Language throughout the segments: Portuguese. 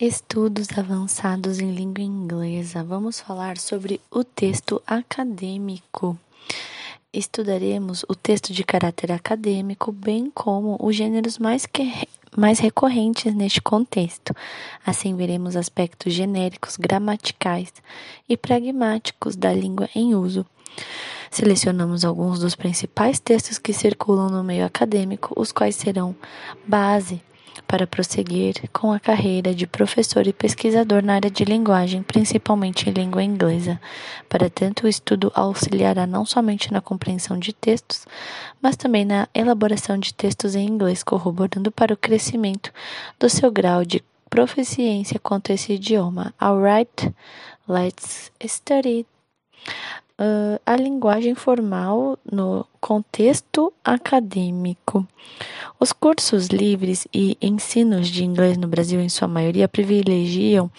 Estudos avançados em língua inglesa. Vamos falar sobre o texto acadêmico. Estudaremos o texto de caráter acadêmico, bem como os gêneros mais, que, mais recorrentes neste contexto. Assim, veremos aspectos genéricos, gramaticais e pragmáticos da língua em uso. Selecionamos alguns dos principais textos que circulam no meio acadêmico, os quais serão base para prosseguir com a carreira de professor e pesquisador na área de linguagem, principalmente em língua inglesa. Para tanto, o estudo auxiliará não somente na compreensão de textos, mas também na elaboração de textos em inglês, corroborando para o crescimento do seu grau de proficiência quanto a esse idioma. Alright, let's study uh, a linguagem formal no contexto acadêmico. Os cursos livres e ensinos de inglês no Brasil, em sua maioria, privilegiam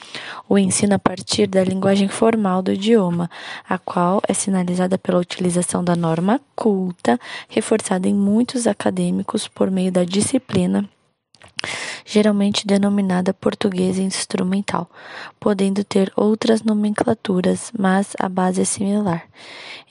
o ensino a partir da linguagem formal do idioma, a qual é sinalizada pela utilização da norma culta, reforçada em muitos acadêmicos por meio da disciplina geralmente denominada português instrumental, podendo ter outras nomenclaturas, mas a base é similar.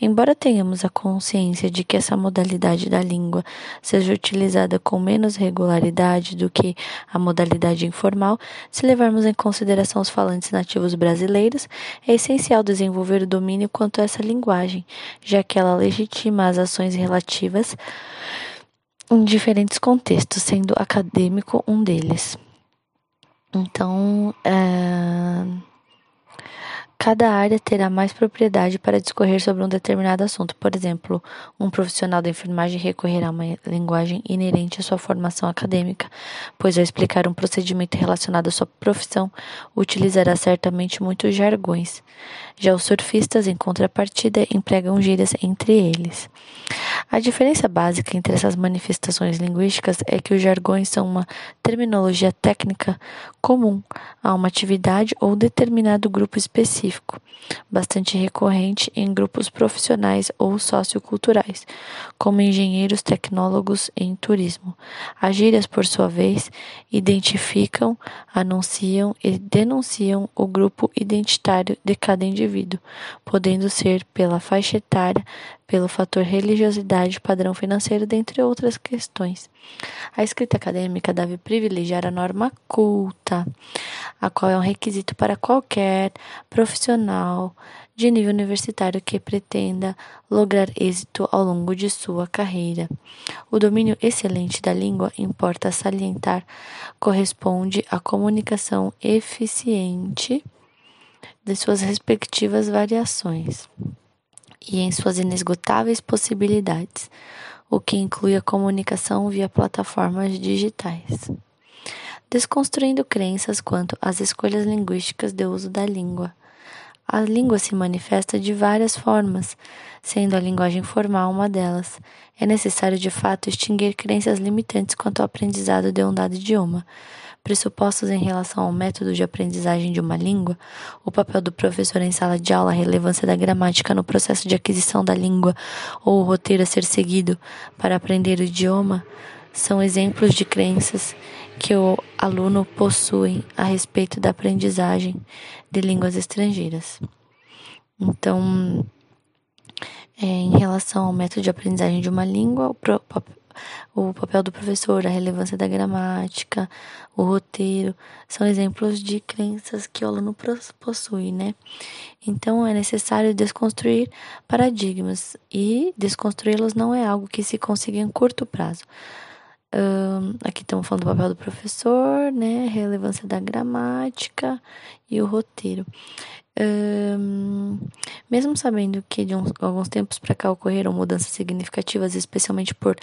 Embora tenhamos a consciência de que essa modalidade da língua seja utilizada com menos regularidade do que a modalidade informal, se levarmos em consideração os falantes nativos brasileiros, é essencial desenvolver o domínio quanto a essa linguagem, já que ela legitima as ações relativas em diferentes contextos, sendo acadêmico um deles. Então, é, cada área terá mais propriedade para discorrer sobre um determinado assunto. Por exemplo, um profissional da enfermagem recorrerá a uma linguagem inerente à sua formação acadêmica, pois ao explicar um procedimento relacionado à sua profissão, utilizará certamente muitos jargões. Já os surfistas, em contrapartida, empregam gírias entre eles. A diferença básica entre essas manifestações linguísticas é que os jargões são uma terminologia técnica comum a uma atividade ou determinado grupo específico, bastante recorrente em grupos profissionais ou socioculturais, como engenheiros, tecnólogos em turismo. As gírias, por sua vez, identificam, anunciam e denunciam o grupo identitário de cada indivíduo, podendo ser pela faixa etária, pelo fator religiosidade, padrão financeiro, dentre outras questões. A escrita acadêmica deve privilegiar a norma culta, a qual é um requisito para qualquer profissional de nível universitário que pretenda lograr êxito ao longo de sua carreira. O domínio excelente da língua, importa salientar, corresponde à comunicação eficiente de suas respectivas variações e em suas inesgotáveis possibilidades, o que inclui a comunicação via plataformas digitais. Desconstruindo crenças quanto às escolhas linguísticas de uso da língua. A língua se manifesta de várias formas, sendo a linguagem formal uma delas. É necessário, de fato, extinguir crenças limitantes quanto ao aprendizado de um dado idioma, pressupostos em relação ao método de aprendizagem de uma língua, o papel do professor em sala de aula, a relevância da gramática no processo de aquisição da língua ou o roteiro a ser seguido para aprender o idioma, são exemplos de crenças que o aluno possui a respeito da aprendizagem de línguas estrangeiras. Então, é, em relação ao método de aprendizagem de uma língua, o, o papel do professor, a relevância da gramática, o roteiro, são exemplos de crenças que o aluno possui, né? Então é necessário desconstruir paradigmas e desconstruí-los não é algo que se consiga em curto prazo. Um, aqui estamos falando do papel do professor, né? Relevância da gramática e o roteiro. Um, mesmo sabendo que de uns, alguns tempos para cá ocorreram mudanças significativas, especialmente por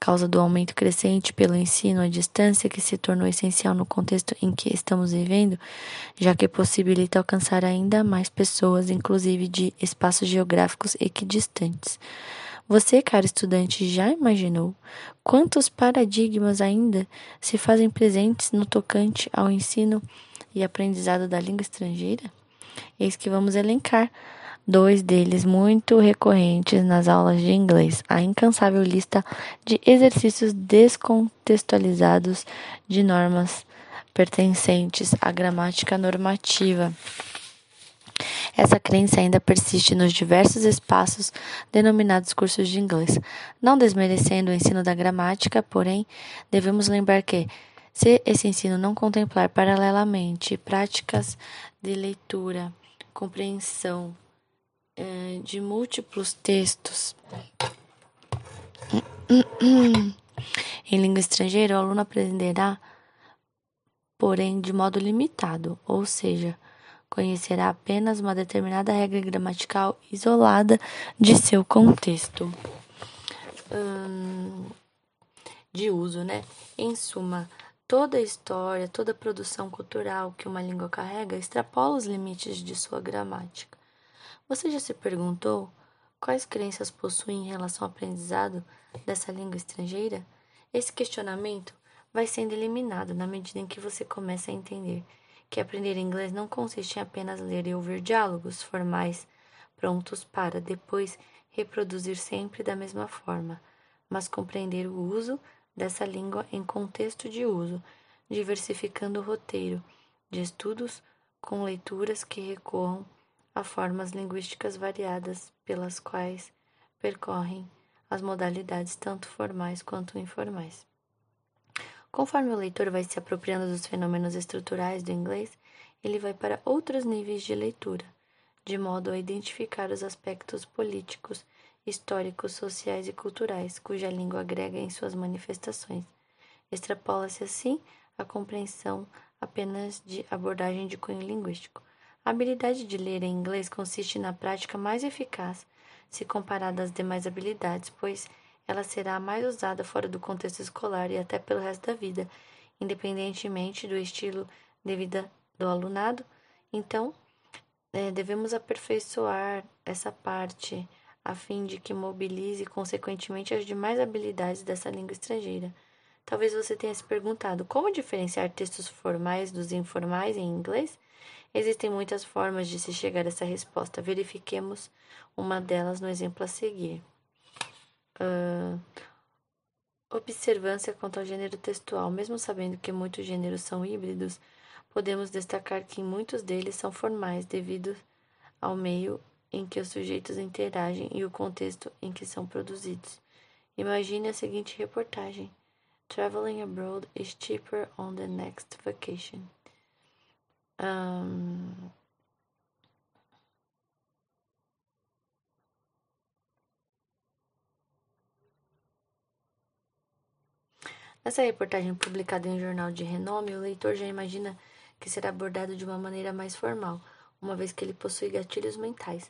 causa do aumento crescente pelo ensino à distância, que se tornou essencial no contexto em que estamos vivendo, já que possibilita alcançar ainda mais pessoas, inclusive de espaços geográficos equidistantes. Você, caro estudante, já imaginou quantos paradigmas ainda se fazem presentes no tocante ao ensino e aprendizado da língua estrangeira? Eis que vamos elencar dois deles muito recorrentes nas aulas de inglês: a incansável lista de exercícios descontextualizados de normas pertencentes à gramática normativa. Essa crença ainda persiste nos diversos espaços denominados cursos de inglês. Não desmerecendo o ensino da gramática, porém, devemos lembrar que, se esse ensino não contemplar paralelamente práticas de leitura, compreensão eh, de múltiplos textos em língua estrangeira, o aluno aprenderá, porém, de modo limitado, ou seja, conhecerá apenas uma determinada regra gramatical isolada de seu contexto hum, de uso, né? Em suma, toda a história, toda a produção cultural que uma língua carrega extrapola os limites de sua gramática. Você já se perguntou quais crenças possui em relação ao aprendizado dessa língua estrangeira? Esse questionamento vai sendo eliminado na medida em que você começa a entender que aprender inglês não consiste em apenas ler e ouvir diálogos formais prontos para depois reproduzir sempre da mesma forma, mas compreender o uso dessa língua em contexto de uso, diversificando o roteiro de estudos com leituras que recorram a formas linguísticas variadas pelas quais percorrem as modalidades tanto formais quanto informais. Conforme o leitor vai se apropriando dos fenômenos estruturais do inglês, ele vai para outros níveis de leitura, de modo a identificar os aspectos políticos, históricos, sociais e culturais cuja língua agrega em suas manifestações. Extrapola-se assim a compreensão apenas de abordagem de cunho linguístico. A habilidade de ler em inglês consiste na prática mais eficaz se comparada às demais habilidades, pois ela será mais usada fora do contexto escolar e até pelo resto da vida, independentemente do estilo de vida do alunado. Então, é, devemos aperfeiçoar essa parte a fim de que mobilize consequentemente as demais habilidades dessa língua estrangeira. Talvez você tenha se perguntado como diferenciar textos formais dos informais em inglês? Existem muitas formas de se chegar a essa resposta. Verifiquemos uma delas no exemplo a seguir. Uh, observância quanto ao gênero textual. Mesmo sabendo que muitos gêneros são híbridos, podemos destacar que muitos deles são formais devido ao meio em que os sujeitos interagem e o contexto em que são produzidos. Imagine a seguinte reportagem: Traveling abroad is cheaper on the next vacation. Um, Nessa reportagem publicada em um jornal de renome, o leitor já imagina que será abordado de uma maneira mais formal, uma vez que ele possui gatilhos mentais.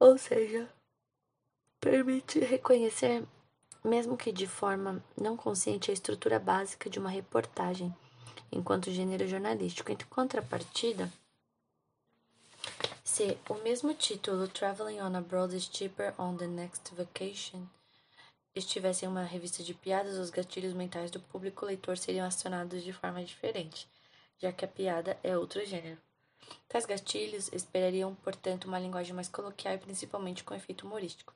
Ou seja, permite reconhecer, mesmo que de forma não consciente, a estrutura básica de uma reportagem, enquanto gênero jornalístico. Em contrapartida, se o mesmo título, Traveling on Abroad is Cheaper on the Next Vacation, estivesse em uma revista de piadas, os gatilhos mentais do público leitor seriam acionados de forma diferente, já que a piada é outro gênero. Tais gatilhos esperariam, portanto, uma linguagem mais coloquial e principalmente com efeito humorístico.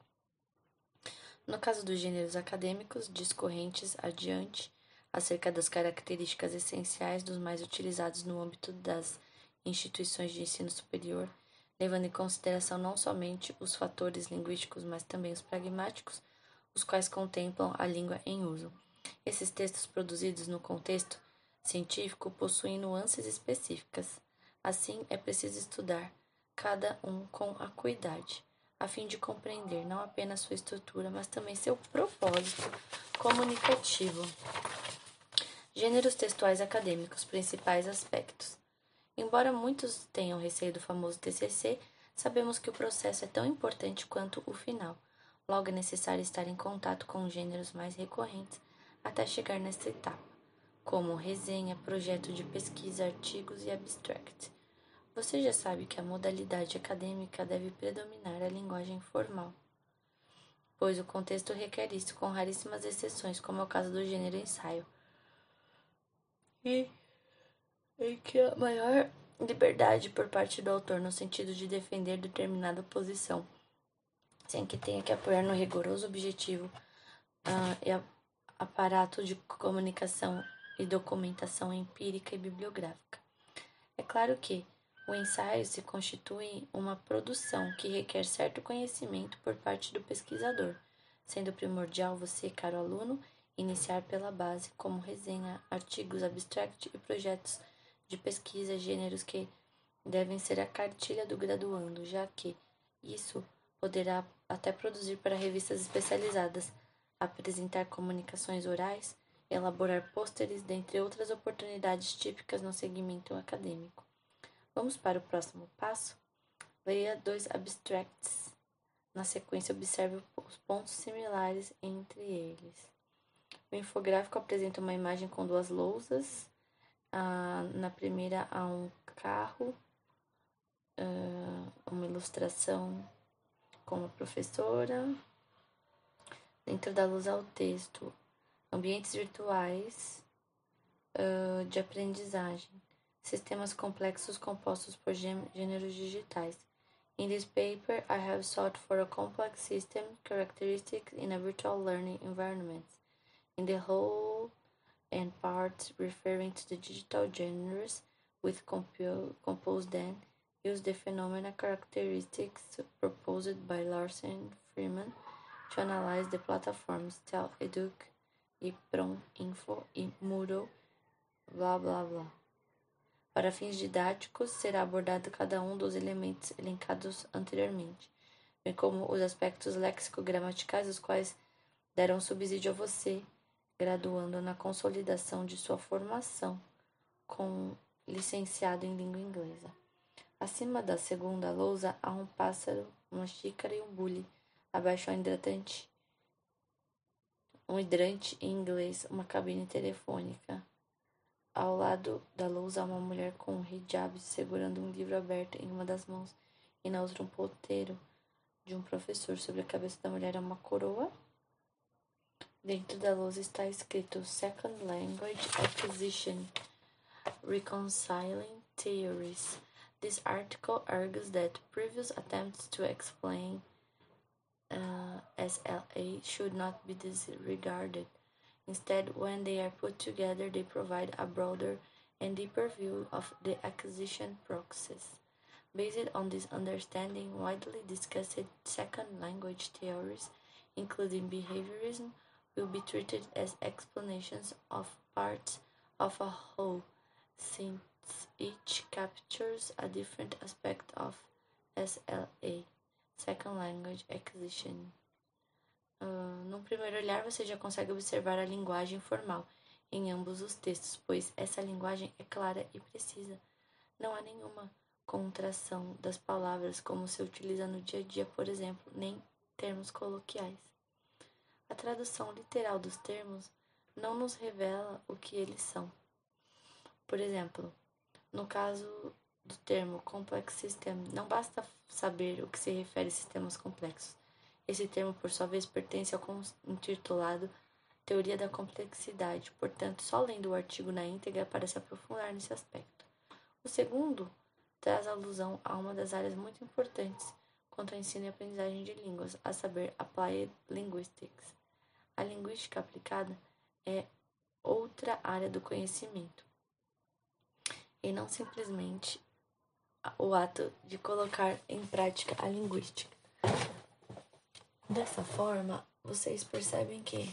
No caso dos gêneros acadêmicos, discorrentes adiante acerca das características essenciais dos mais utilizados no âmbito das instituições de ensino superior, levando em consideração não somente os fatores linguísticos, mas também os pragmáticos, os quais contemplam a língua em uso. Esses textos produzidos no contexto científico possuem nuances específicas. Assim, é preciso estudar cada um com acuidade, a fim de compreender não apenas sua estrutura, mas também seu propósito comunicativo. Gêneros textuais acadêmicos, principais aspectos. Embora muitos tenham receio do famoso TCC, sabemos que o processo é tão importante quanto o final. Logo é necessário estar em contato com gêneros mais recorrentes até chegar nesta etapa, como resenha, projeto de pesquisa, artigos e abstract. Você já sabe que a modalidade acadêmica deve predominar a linguagem formal, pois o contexto requer isso, com raríssimas exceções, como é o caso do gênero ensaio, e em que a maior liberdade por parte do autor no sentido de defender determinada posição sem que tenha que apoiar no rigoroso objetivo uh, e aparato de comunicação e documentação empírica e bibliográfica. É claro que o ensaio se constitui uma produção que requer certo conhecimento por parte do pesquisador, sendo primordial você, caro aluno, iniciar pela base, como resenha, artigos abstract e projetos de pesquisa, gêneros que devem ser a cartilha do graduando, já que isso poderá até produzir para revistas especializadas, apresentar comunicações orais, elaborar pôsteres, dentre outras oportunidades típicas no segmento acadêmico. Vamos para o próximo passo? Leia dois abstracts. Na sequência, observe os pontos similares entre eles. O infográfico apresenta uma imagem com duas lousas. Ah, na primeira, há um carro, uma ilustração com a professora. Dentro da luz há o texto. Ambientes virtuais uh, de aprendizagem. Sistemas complexos compostos por gêneros digitais. In this paper, I have sought for a complex system characteristic in a virtual learning environment. In the whole and parts referring to the digital genres with compo composed then use the phenomena characteristics proposed by Larsen Freeman to analyze the platforms Tel-Educ e Prom-Info e Moodle, blá blá blá. Para fins didáticos, será abordado cada um dos elementos elencados anteriormente, bem como os aspectos léxico-gramaticais, os quais deram subsídio a você, graduando na consolidação de sua formação com licenciado em língua inglesa. Acima da segunda lousa há um pássaro, uma xícara e um bule. Abaixo há um hidratante, um hidrante em inglês, uma cabine telefônica. Ao lado da lousa há uma mulher com um hijab segurando um livro aberto em uma das mãos e na outra um ponteiro de um professor. Sobre a cabeça da mulher há uma coroa. Dentro da lousa está escrito Second Language Acquisition Reconciling Theories. This article argues that previous attempts to explain uh, SLA should not be disregarded. Instead, when they are put together, they provide a broader and deeper view of the acquisition process. Based on this understanding, widely discussed second language theories, including behaviorism, will be treated as explanations of parts of a whole, since each captures a different aspect of SLA, Second Language Acquisition. Uh, num primeiro olhar, você já consegue observar a linguagem formal em ambos os textos, pois essa linguagem é clara e precisa. Não há nenhuma contração das palavras como se utiliza no dia a dia, por exemplo, nem termos coloquiais. A tradução literal dos termos não nos revela o que eles são. Por exemplo, no caso do termo complex system, não basta saber o que se refere a sistemas complexos. Esse termo, por sua vez, pertence ao intitulado Teoria da Complexidade, portanto, só lendo o artigo na íntegra para se aprofundar nesse aspecto. O segundo traz alusão a uma das áreas muito importantes quanto ao ensino e aprendizagem de línguas, a saber, Applied Linguistics. A linguística aplicada é outra área do conhecimento e não simplesmente o ato de colocar em prática a linguística. Dessa forma, vocês percebem que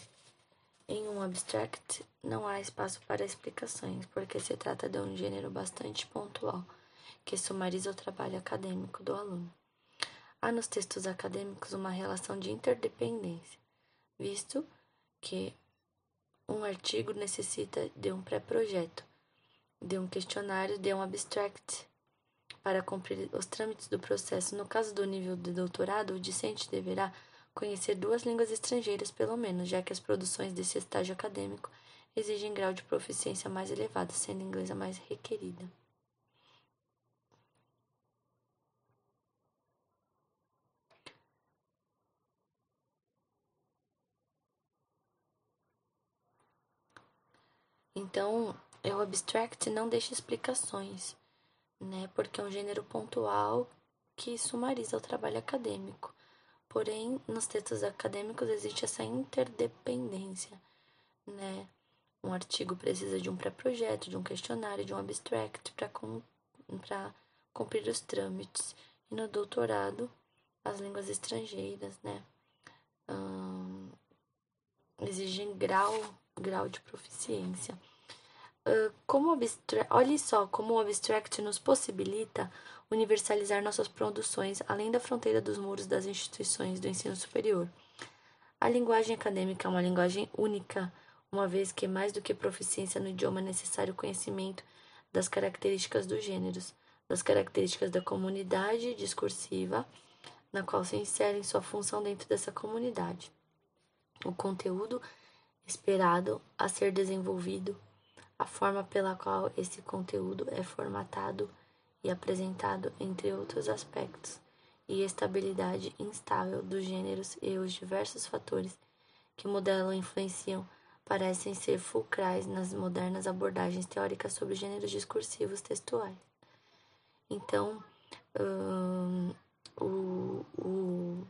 em um abstract não há espaço para explicações, porque se trata de um gênero bastante pontual que sumariza o trabalho acadêmico do aluno. Há nos textos acadêmicos uma relação de interdependência, visto que um artigo necessita de um pré-projeto, de um questionário, de um abstract para cumprir os trâmites do processo. No caso do nível de doutorado, o discente deverá conhecer duas línguas estrangeiras, pelo menos, já que as produções desse estágio acadêmico exigem grau de proficiência mais elevado, sendo a inglesa mais requerida. Então, o abstract não deixa explicações, né? Porque é um gênero pontual que sumariza o trabalho acadêmico. Porém, nos textos acadêmicos existe essa interdependência, né? Um artigo precisa de um pré-projeto, de um questionário, de um abstract para cumprir os trâmites. E no doutorado, as línguas estrangeiras, né? Exigem grau, grau de proficiência. Como olhe só como o abstract nos possibilita universalizar nossas produções além da fronteira dos muros das instituições do ensino superior. A linguagem acadêmica é uma linguagem única, uma vez que mais do que proficiência no idioma é necessário conhecimento das características dos gêneros, das características da comunidade discursiva, na qual se insere sua função dentro dessa comunidade. O conteúdo esperado a ser desenvolvido, a forma pela qual esse conteúdo é formatado e apresentado, entre outros aspectos, e estabilidade instável dos gêneros e os diversos fatores que modelam e influenciam parecem ser fulcrais nas modernas abordagens teóricas sobre gêneros discursivos textuais. Então, hum, o, o,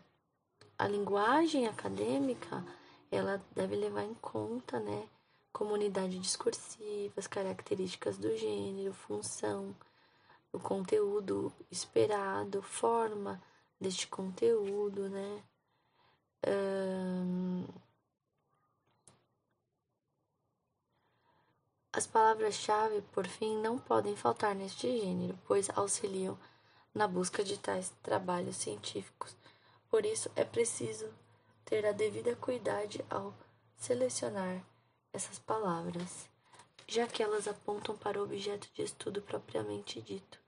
a linguagem acadêmica ela deve levar em conta, né, comunidade discursiva, as características do gênero, função, o conteúdo esperado, forma deste conteúdo, né? Um, as palavras-chave, por fim, não podem faltar neste gênero, pois auxiliam na busca de tais trabalhos científicos. Por isso, é preciso ter a devida cuidade ao selecionar essas palavras, já que elas apontam para o objeto de estudo propriamente dito.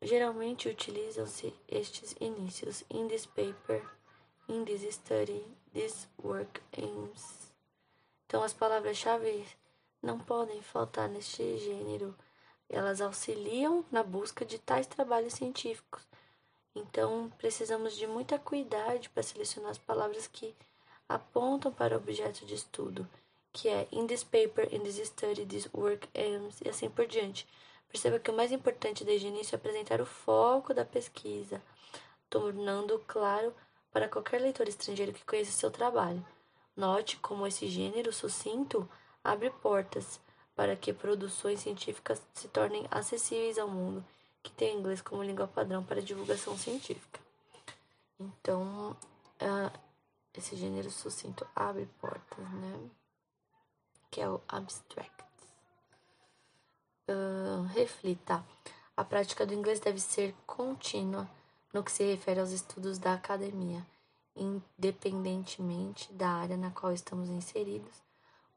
Geralmente utilizam-se estes inícios in this paper, in this study, this work aims. Então, as palavras-chave não podem faltar neste gênero. Elas auxiliam na busca de tais trabalhos científicos. Então, precisamos de muita cuidado para selecionar as palavras que apontam para o objeto de estudo, que é in this paper, in this study, this work aims, e assim por diante. Perceba que o mais importante desde o início é apresentar o foco da pesquisa, tornando claro para qualquer leitor estrangeiro que conheça seu trabalho. Note como esse gênero sucinto abre portas para que produções científicas se tornem acessíveis ao mundo que tem inglês como língua padrão para divulgação científica. Então, uh, esse gênero sucinto abre portas, né? Que é o abstract. Uh, reflita. A prática do inglês deve ser contínua no que se refere aos estudos da academia, independentemente da área na qual estamos inseridos,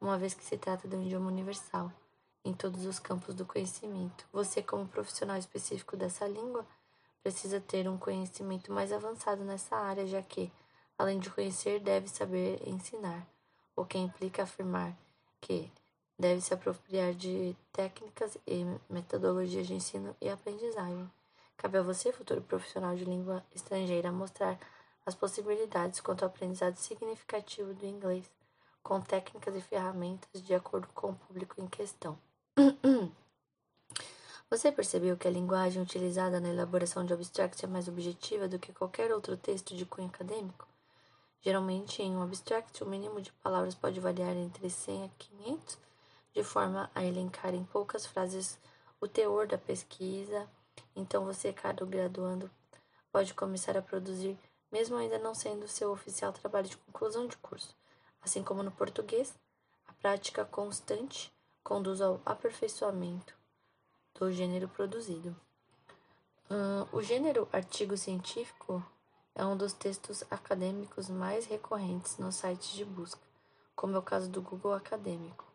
uma vez que se trata de um idioma universal em todos os campos do conhecimento. Você, como profissional específico dessa língua, precisa ter um conhecimento mais avançado nessa área, já que, além de conhecer, deve saber ensinar, o que implica afirmar que deve se apropriar de técnicas e metodologias de ensino e aprendizagem. Cabe a você, futuro profissional de língua estrangeira, mostrar as possibilidades quanto ao aprendizado significativo do inglês, com técnicas e ferramentas de acordo com o público em questão. Você percebeu que a linguagem utilizada na elaboração de abstract é mais objetiva do que qualquer outro texto de cunho acadêmico? Geralmente, em um abstract, o mínimo de palavras pode variar entre 100 a 500 de forma a elencar em poucas frases o teor da pesquisa. Então, você, caro graduando, pode começar a produzir, mesmo ainda não sendo seu oficial trabalho de conclusão de curso. Assim como no português, a prática constante conduz ao aperfeiçoamento do gênero produzido. Uh, o gênero artigo científico é um dos textos acadêmicos mais recorrentes nos sites de busca, como é o caso do Google Acadêmico.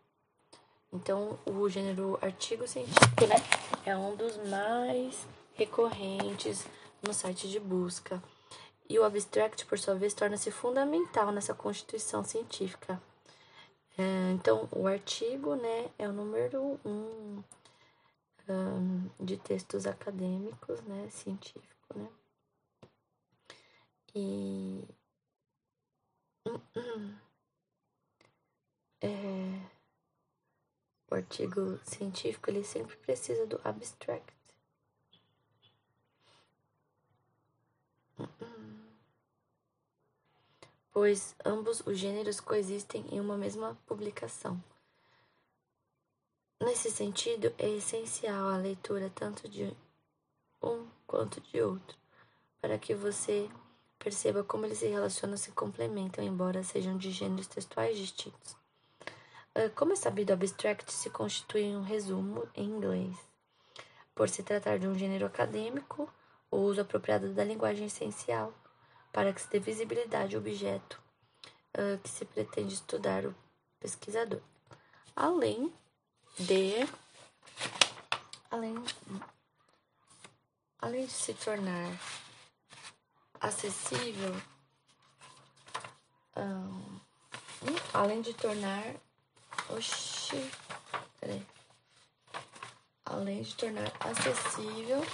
Então, o gênero artigo científico, né, é um dos mais recorrentes no site de busca. E o abstract, por sua vez, torna-se fundamental nessa constituição científica. É, então, o artigo, né, é o número um, um de textos acadêmicos, né, científico, né. E é, o artigo científico ele sempre precisa do abstract. Pois ambos os gêneros coexistem em uma mesma publicação. Nesse sentido, é essencial a leitura tanto de um quanto de outro, para que você perceba como eles se relacionam e se complementam, embora sejam de gêneros textuais distintos. Ah, como é sabido, abstract se constitui um resumo em inglês. Por se tratar de um gênero acadêmico, o uso apropriado da linguagem é essencial para que se dê visibilidade ao objeto uh, que se pretende estudar o pesquisador. Além de além, além de se tornar acessível, um, além de tornar oxi, peraí, além de tornar acessível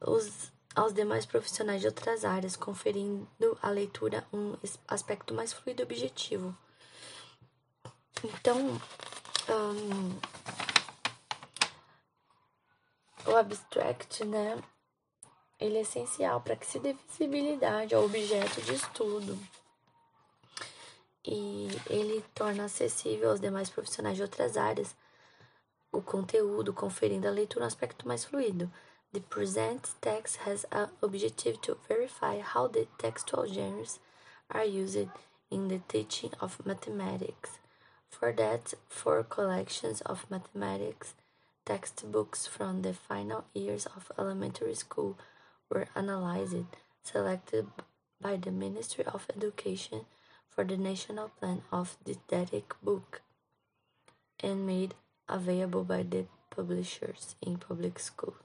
os, aos demais profissionais de outras áreas, conferindo à leitura um aspecto mais fluido e objetivo. Então, um, o abstract, né, ele é essencial para que se dê visibilidade ao objeto de estudo. E ele torna acessível aos demais profissionais de outras áreas o conteúdo, conferindo à leitura um aspecto mais fluido. The present text has an objective to verify how the textual genres are used in the teaching of mathematics. For that, four collections of mathematics textbooks from the final years of elementary school were analyzed, selected by the Ministry of Education for the National Plan of Didactic Book, and made available by the publishers in public schools.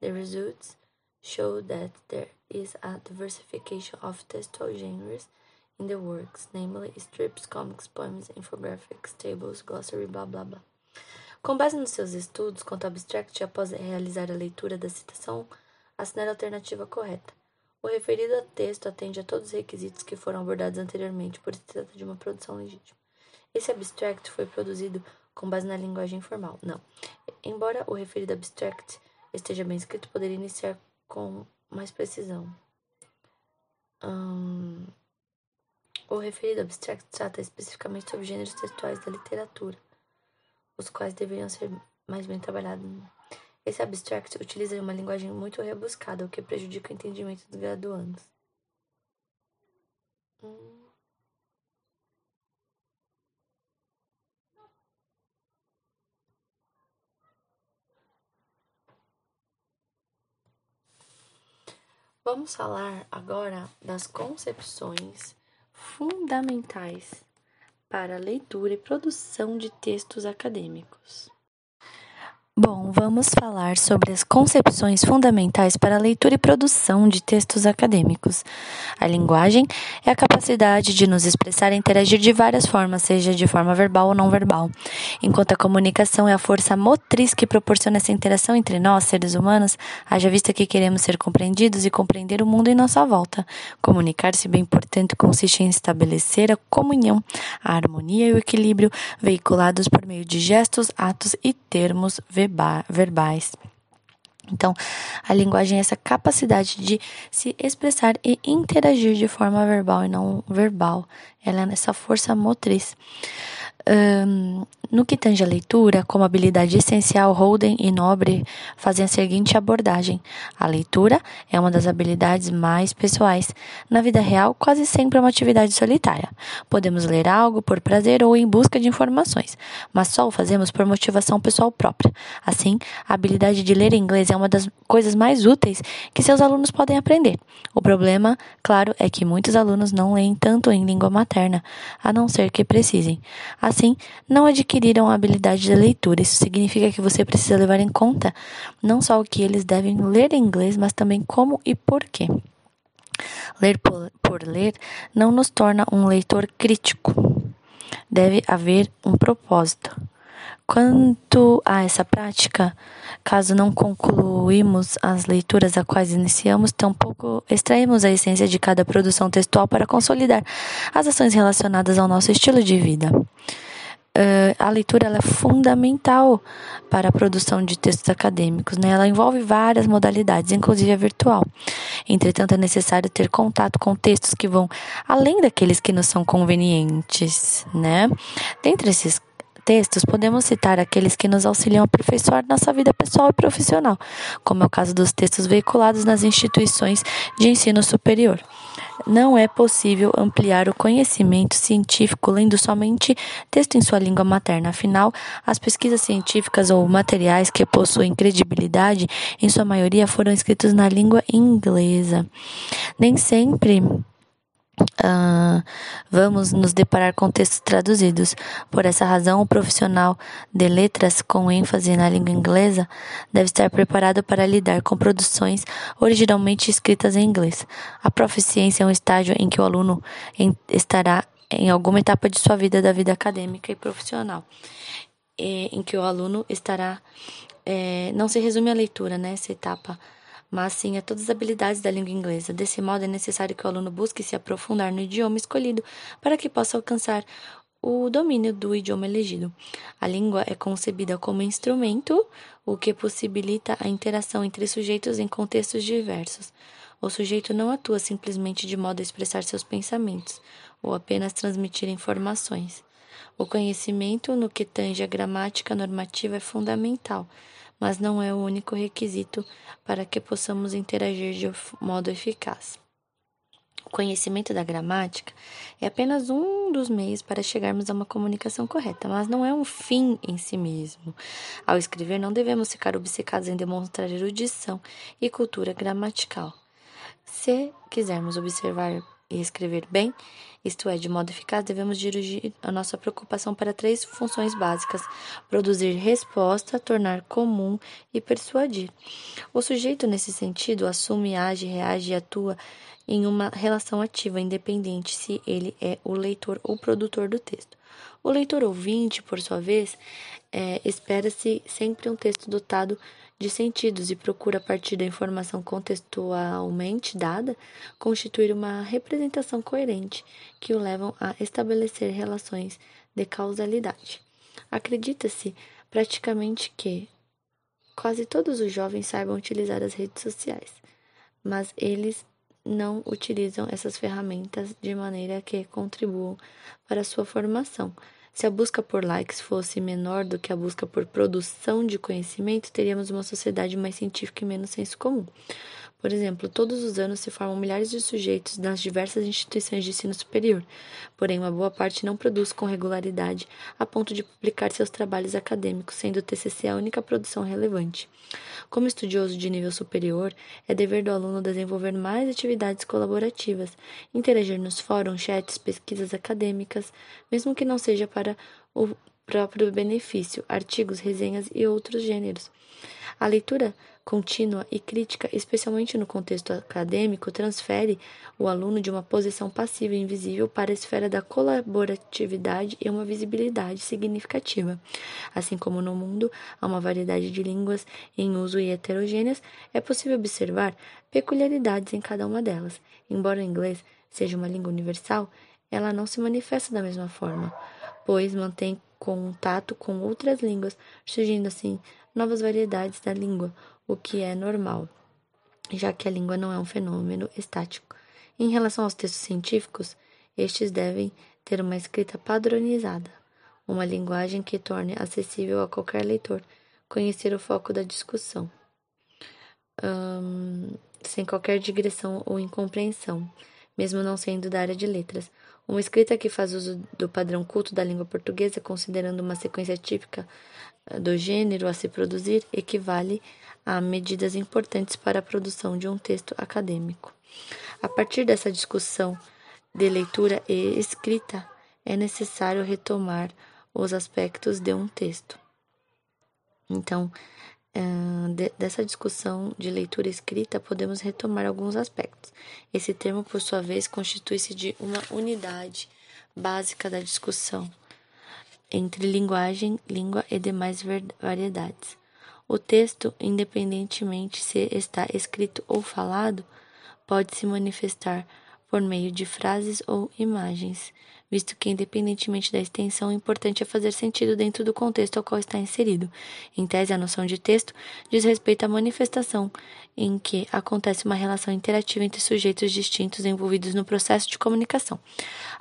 The results show that there is a diversification of textual genres in the works, namely strips, comics, poems, infographics, tables, glossary, blah blah blah. Com base nos seus estudos quanto ao abstract, após realizar a leitura da citação, assinale a alternativa correta. O referido a texto atende a todos os requisitos que foram abordados anteriormente, por se trata de uma produção legítima. Esse abstract foi produzido com base na linguagem formal. Não. Embora o referido abstract esteja bem escrito, poderia iniciar com mais precisão. Hum, o referido abstract trata especificamente sobre gêneros textuais da literatura, os quais deveriam ser mais bem trabalhados. Esse abstract utiliza uma linguagem muito rebuscada, o que prejudica o entendimento dos graduandos. Hum. Vamos falar agora das concepções fundamentais para a leitura e produção de textos acadêmicos. Bom, vamos falar sobre as concepções fundamentais para a leitura e produção de textos acadêmicos. A linguagem é a capacidade de nos expressar e interagir de várias formas, seja de forma verbal ou não verbal, enquanto a comunicação é a força motriz que proporciona essa interação entre nós, seres humanos, haja vista que queremos ser compreendidos e compreender o mundo em nossa volta. Comunicar-se bem, portanto, consiste em estabelecer a comunhão, a harmonia e o equilíbrio veiculados por meio de gestos, atos e termos verbais verbais. Então, a linguagem é essa capacidade de se expressar e interagir de forma verbal e não verbal. Ela é essa força motriz. Um, no que tange a leitura, como habilidade essencial, Holden e Nobre fazem a seguinte abordagem: a leitura é uma das habilidades mais pessoais. Na vida real, quase sempre é uma atividade solitária. Podemos ler algo por prazer ou em busca de informações, mas só o fazemos por motivação pessoal própria. Assim, a habilidade de ler inglês é uma das coisas mais úteis que seus alunos podem aprender. O problema, claro, é que muitos alunos não leem tanto em língua materna, a não ser que precisem. Assim, não adquiriram a habilidade de leitura. Isso significa que você precisa levar em conta não só o que eles devem ler em inglês, mas também como e por quê. Ler por, por ler não nos torna um leitor crítico. Deve haver um propósito. Quanto a essa prática, caso não concluímos as leituras a quais iniciamos, tampouco extraímos a essência de cada produção textual para consolidar as ações relacionadas ao nosso estilo de vida uh, a leitura é fundamental para a produção de textos acadêmicos. Né? Ela envolve várias modalidades, inclusive a virtual. Entretanto, é necessário ter contato com textos que vão além daqueles que nos são convenientes. Né? Dentre esses textos, podemos citar aqueles que nos auxiliam a aperfeiçoar nossa vida pessoal e profissional, como é o caso dos textos veiculados nas instituições de ensino superior. Não é possível ampliar o conhecimento científico lendo somente texto em sua língua materna. Afinal, as pesquisas científicas ou materiais que possuem credibilidade, em sua maioria, foram escritos na língua inglesa. Nem sempre Uh, vamos nos deparar com textos traduzidos. Por essa razão, o profissional de letras com ênfase na língua inglesa deve estar preparado para lidar com produções originalmente escritas em inglês. A proficiência é um estágio em que o aluno estará em alguma etapa de sua vida, da vida acadêmica e profissional, em que o aluno estará. É, não se resume à leitura, né? Essa etapa mas sim a todas as habilidades da língua inglesa. Desse modo, é necessário que o aluno busque se aprofundar no idioma escolhido para que possa alcançar o domínio do idioma elegido. A língua é concebida como instrumento, o que possibilita a interação entre sujeitos em contextos diversos. O sujeito não atua simplesmente de modo a expressar seus pensamentos ou apenas transmitir informações. O conhecimento no que tange a gramática normativa é fundamental mas não é o único requisito para que possamos interagir de modo eficaz. O conhecimento da gramática é apenas um dos meios para chegarmos a uma comunicação correta, mas não é um fim em si mesmo. Ao escrever, não devemos ficar obcecados em demonstrar erudição e cultura gramatical. Se quisermos observar e escrever bem, isto é, de modo eficaz, devemos dirigir a nossa preocupação para três funções básicas: produzir resposta, tornar comum e persuadir. O sujeito, nesse sentido, assume, age, reage e atua em uma relação ativa, independente se ele é o leitor ou produtor do texto. O leitor ouvinte, por sua vez, é, espera-se sempre um texto dotado de sentidos e procura, a partir da informação contextualmente dada, constituir uma representação coerente que o levam a estabelecer relações de causalidade. Acredita-se praticamente que quase todos os jovens saibam utilizar as redes sociais, mas eles não utilizam essas ferramentas de maneira que contribuam para a sua formação, se a busca por likes fosse menor do que a busca por produção de conhecimento, teríamos uma sociedade mais científica e menos senso comum. Por exemplo, todos os anos se formam milhares de sujeitos nas diversas instituições de ensino superior, porém, uma boa parte não produz com regularidade a ponto de publicar seus trabalhos acadêmicos, sendo o TCC a única produção relevante. Como estudioso de nível superior, é dever do aluno desenvolver mais atividades colaborativas, interagir nos fóruns, chats, pesquisas acadêmicas, mesmo que não seja para o próprio benefício, artigos, resenhas e outros gêneros. A leitura contínua e crítica, especialmente no contexto acadêmico, transfere o aluno de uma posição passiva e invisível para a esfera da colaboratividade e uma visibilidade significativa. Assim como no mundo há uma variedade de línguas em uso e heterogêneas, é possível observar peculiaridades em cada uma delas. Embora o inglês seja uma língua universal, ela não se manifesta da mesma forma, pois mantém contato com outras línguas, surgindo assim novas variedades da língua, o que é normal, já que a língua não é um fenômeno estático. Em relação aos textos científicos, estes devem ter uma escrita padronizada, uma linguagem que torne acessível a qualquer leitor conhecer o foco da discussão, sem qualquer digressão ou incompreensão, mesmo não sendo da área de letras. Uma escrita que faz uso do padrão culto da língua portuguesa, considerando uma sequência típica eh, do gênero a se produzir, equivale a medidas importantes para a produção de um texto acadêmico. A partir dessa discussão de leitura e escrita, é necessário retomar os aspectos de um texto. Então, dessa discussão de leitura escrita, podemos retomar alguns aspectos. Esse termo, por sua vez, constitui-se de uma unidade básica da discussão entre linguagem, língua e demais variedades. O texto, independentemente se está escrito ou falado, pode se manifestar por meio de frases ou imagens, visto que, independentemente da extensão, o importante é fazer sentido dentro do contexto ao qual está inserido. Em tese, a noção de texto diz respeito à manifestação em que acontece uma relação interativa entre sujeitos distintos envolvidos no processo de comunicação.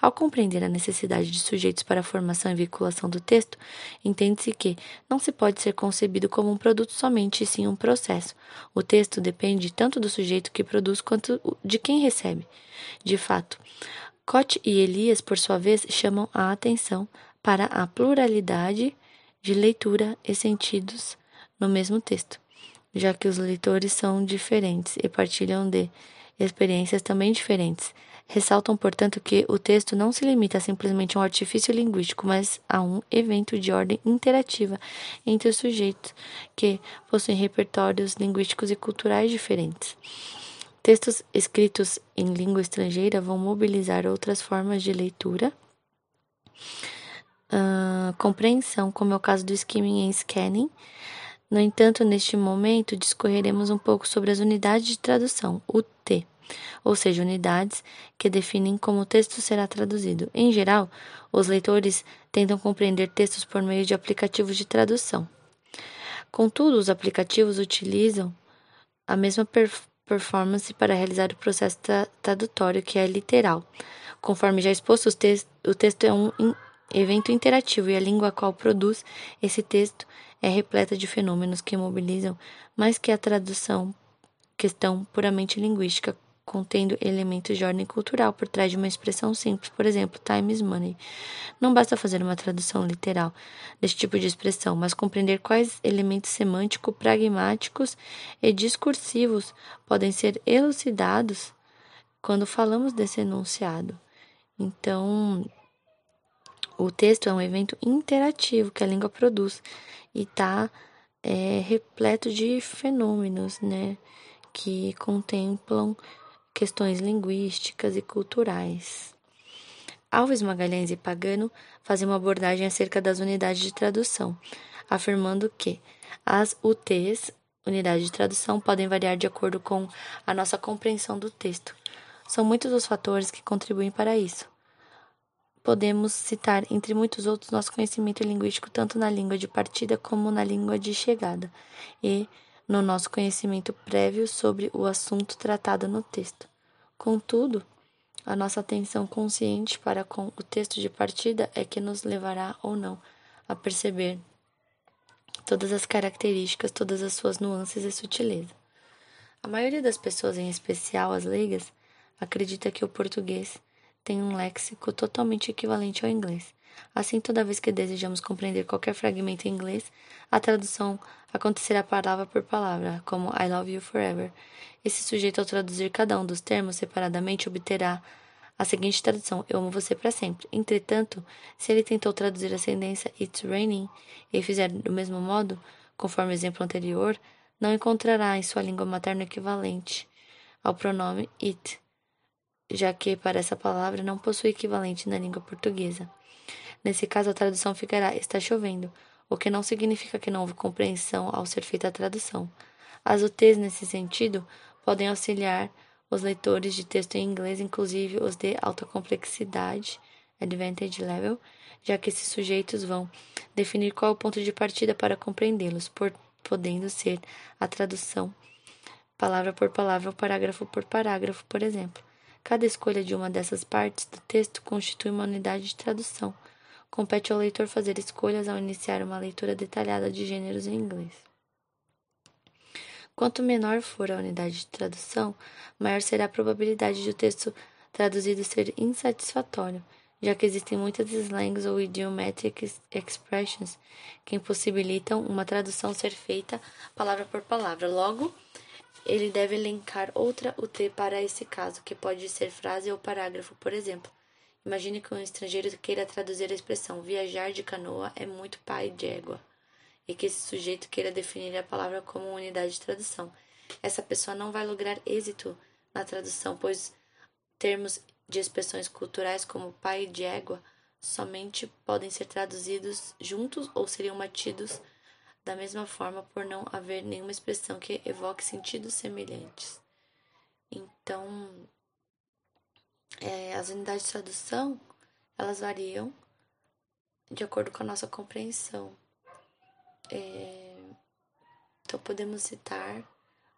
Ao compreender a necessidade de sujeitos para a formação e vinculação do texto, entende-se que não se pode ser concebido como um produto somente, e sim um processo. O texto depende tanto do sujeito que produz quanto de quem recebe. De fato, Cote e Elias, por sua vez, chamam a atenção para a pluralidade de leitura e sentidos no mesmo texto, já que os leitores são diferentes e partilham de experiências também diferentes. Ressaltam, portanto, que o texto não se limita a simplesmente um artifício linguístico, mas a um evento de ordem interativa entre os sujeitos que possuem repertórios linguísticos e culturais diferentes. Textos escritos em língua estrangeira vão mobilizar outras formas de leitura, uh, compreensão, como é o caso do skimming e scanning. No entanto, neste momento, discorreremos um pouco sobre as unidades de tradução, UT, ou seja, unidades que definem como o texto será traduzido. Em geral, os leitores tentam compreender textos por meio de aplicativos de tradução. Contudo, os aplicativos utilizam a mesma performance para realizar o processo tradutório, que é literal. Conforme já exposto, o texto é um evento interativo e a língua a qual produz esse texto é repleta de fenômenos que mobilizam mais que a tradução, questão puramente linguística, contendo elementos de ordem cultural por trás de uma expressão simples, por exemplo, time is money. Não basta fazer uma tradução literal deste tipo de expressão, mas compreender quais elementos semânticos, pragmáticos e discursivos podem ser elucidados quando falamos desse enunciado. Então, o texto é um evento interativo que a língua produz e está é, repleto de fenômenos, né, que contemplam questões linguísticas e culturais. Alves Magalhães e Pagano fazem uma abordagem acerca das unidades de tradução, afirmando que as UTs, unidade de tradução, podem variar de acordo com a nossa compreensão do texto. São muitos os fatores que contribuem para isso. Podemos citar, entre muitos outros, nosso conhecimento linguístico tanto na língua de partida como na língua de chegada, e no nosso conhecimento prévio sobre o assunto tratado no texto. Contudo, a nossa atenção consciente para com o texto de partida é que nos levará ou não a perceber todas as características, todas as suas nuances e sutileza. A maioria das pessoas, em especial as leigas, acredita que o português tem um léxico totalmente equivalente ao inglês. Assim, toda vez que desejamos compreender qualquer fragmento em inglês, a tradução acontecerá palavra por palavra, como I love you forever. Esse sujeito, ao traduzir cada um dos termos separadamente, obterá a seguinte tradução: Eu amo você para sempre. Entretanto, se ele tentou traduzir a sentença It's raining e fizer do mesmo modo, conforme o exemplo anterior, não encontrará em sua língua materna equivalente ao pronome it, já que para essa palavra não possui equivalente na língua portuguesa. Nesse caso, a tradução ficará está chovendo, o que não significa que não houve compreensão ao ser feita a tradução. As UTs, nesse sentido, podem auxiliar os leitores de texto em inglês, inclusive os de alta complexidade, advantage level, já que esses sujeitos vão definir qual é o ponto de partida para compreendê-los, podendo ser a tradução palavra por palavra ou parágrafo por parágrafo, por exemplo. Cada escolha de uma dessas partes do texto constitui uma unidade de tradução. Compete ao leitor fazer escolhas ao iniciar uma leitura detalhada de gêneros em inglês. Quanto menor for a unidade de tradução, maior será a probabilidade de o texto traduzido ser insatisfatório, já que existem muitas slangs ou idiomatic expressions que impossibilitam uma tradução ser feita palavra por palavra. Logo, ele deve elencar outra UT para esse caso, que pode ser frase ou parágrafo, por exemplo. Imagine que um estrangeiro queira traduzir a expressão viajar de canoa é muito pai de égua e que esse sujeito queira definir a palavra como unidade de tradução. Essa pessoa não vai lograr êxito na tradução, pois termos de expressões culturais como pai de égua somente podem ser traduzidos juntos ou seriam mantidos da mesma forma por não haver nenhuma expressão que evoque sentidos semelhantes. Então, é, as unidades de tradução elas variam de acordo com a nossa compreensão. É, então, podemos citar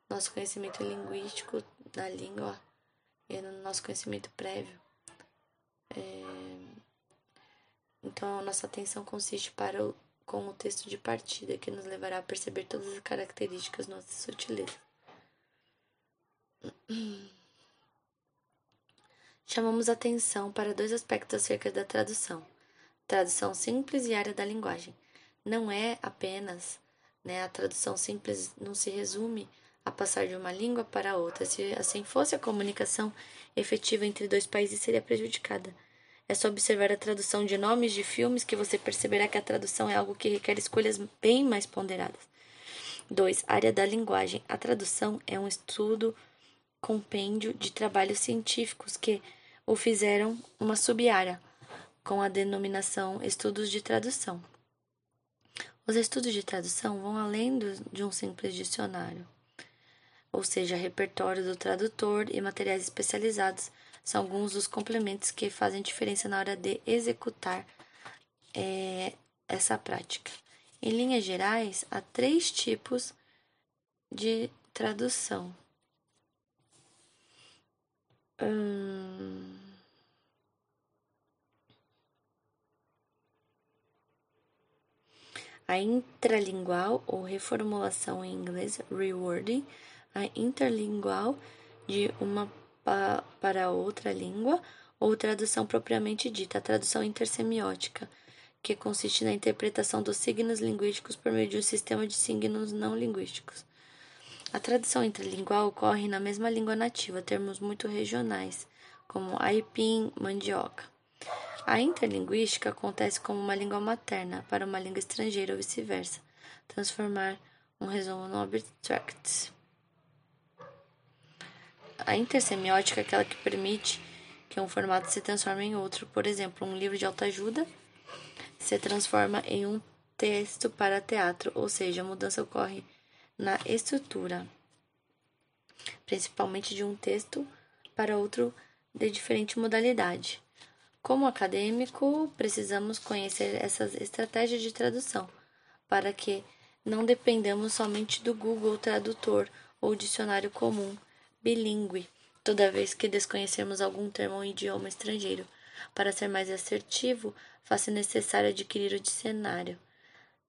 nosso conhecimento linguístico na língua e no nosso conhecimento prévio. É, então, nossa atenção consiste para o, com o texto de partida, que nos levará a perceber todas as características nossas sutilezas. Chamamos atenção para dois aspectos acerca da tradução: tradução simples e área da linguagem. Não é apenas, né, a tradução simples não se resume a passar de uma língua para outra. Se assim fosse, a comunicação efetiva entre dois países seria prejudicada. É só observar a tradução de nomes de filmes que você perceberá que a tradução é algo que requer escolhas bem mais ponderadas. 2. Área da linguagem. A tradução é um estudo compêndio de trabalhos científicos que o fizeram uma sub-área, com a denominação estudos de tradução. Os estudos de tradução vão além de um simples dicionário, ou seja, repertório do tradutor e materiais especializados são alguns dos complementos que fazem diferença na hora de executar é, essa prática. Em linhas gerais, há três tipos de tradução. Hum... A intralingual ou reformulação em inglês, rewording, a interlingual de uma pa para outra língua ou tradução propriamente dita, a tradução intersemiótica, que consiste na interpretação dos signos linguísticos por meio de um sistema de signos não linguísticos. A tradução interlingual ocorre na mesma língua nativa, termos muito regionais, como aipim, mandioca. A interlinguística acontece como uma língua materna para uma língua estrangeira ou vice-versa, transformar um resumo no abstract. A intersemiótica é aquela que permite que um formato se transforme em outro. Por exemplo, um livro de autoajuda se transforma em um texto para teatro, ou seja, a mudança ocorre na estrutura, principalmente de um texto para outro de diferente modalidade. Como acadêmico, precisamos conhecer essas estratégias de tradução para que não dependamos somente do Google Tradutor ou dicionário comum bilíngue, toda vez que desconhecermos algum termo ou idioma estrangeiro. Para ser mais assertivo, faça necessário adquirir o dicionário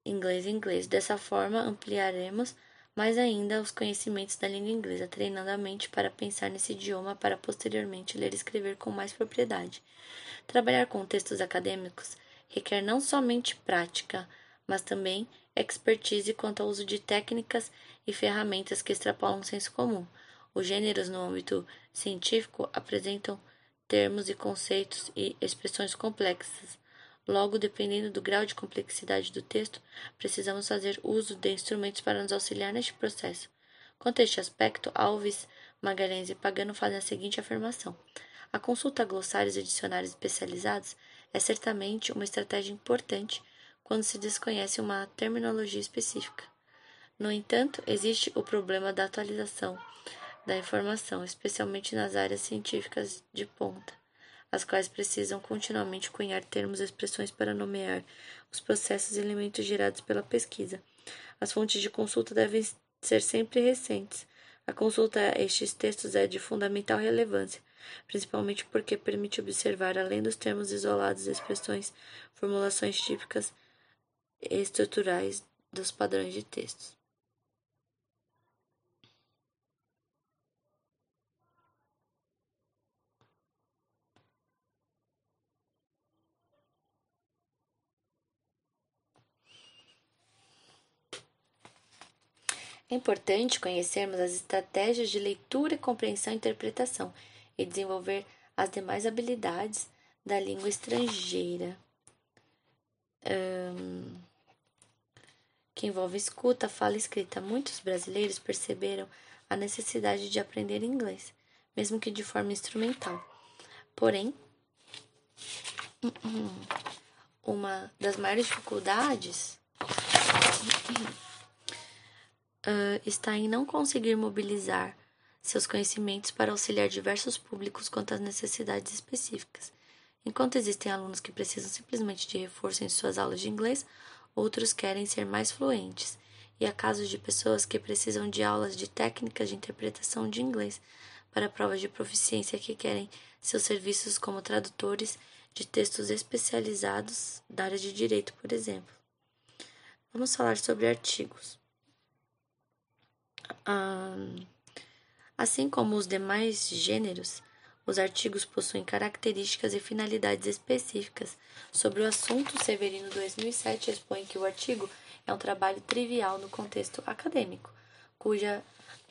inglês-inglês. Dessa forma, ampliaremos mais ainda os conhecimentos da língua inglesa, treinando a mente para pensar nesse idioma para posteriormente ler e escrever com mais propriedade. Trabalhar com textos acadêmicos requer não somente prática, mas também expertise quanto ao uso de técnicas e ferramentas que extrapolam o senso comum. Os gêneros no âmbito científico apresentam termos e conceitos e expressões complexas, Logo, dependendo do grau de complexidade do texto, precisamos fazer uso de instrumentos para nos auxiliar neste processo. Quanto a este aspecto, Alves, Magalhães e Pagano fazem a seguinte afirmação: A consulta a glossários e dicionários especializados é certamente uma estratégia importante quando se desconhece uma terminologia específica. No entanto, existe o problema da atualização da informação, especialmente nas áreas científicas de ponta as quais precisam continuamente cunhar termos e expressões para nomear os processos e elementos gerados pela pesquisa. As fontes de consulta devem ser sempre recentes. A consulta a estes textos é de fundamental relevância, principalmente porque permite observar, além dos termos isolados, expressões, formulações típicas estruturais dos padrões de textos. É importante conhecermos as estratégias de leitura, compreensão e interpretação e desenvolver as demais habilidades da língua estrangeira, que envolve escuta, fala e escrita. Muitos brasileiros perceberam a necessidade de aprender inglês, mesmo que de forma instrumental. Porém, uma das maiores dificuldades uh, está em não conseguir mobilizar seus conhecimentos para auxiliar diversos públicos quanto às necessidades específicas. Enquanto existem alunos que precisam simplesmente de reforço em suas aulas de inglês, outros querem ser mais fluentes. E há casos de pessoas que precisam de aulas de técnicas de interpretação de inglês para provas de proficiência que querem seus serviços como tradutores de textos especializados da área de direito, por exemplo. Vamos falar sobre artigos. Assim como os demais gêneros, os artigos possuem características e finalidades específicas. Sobre o assunto, Severino 2007 expõe que o artigo é um trabalho trivial no contexto acadêmico, cuja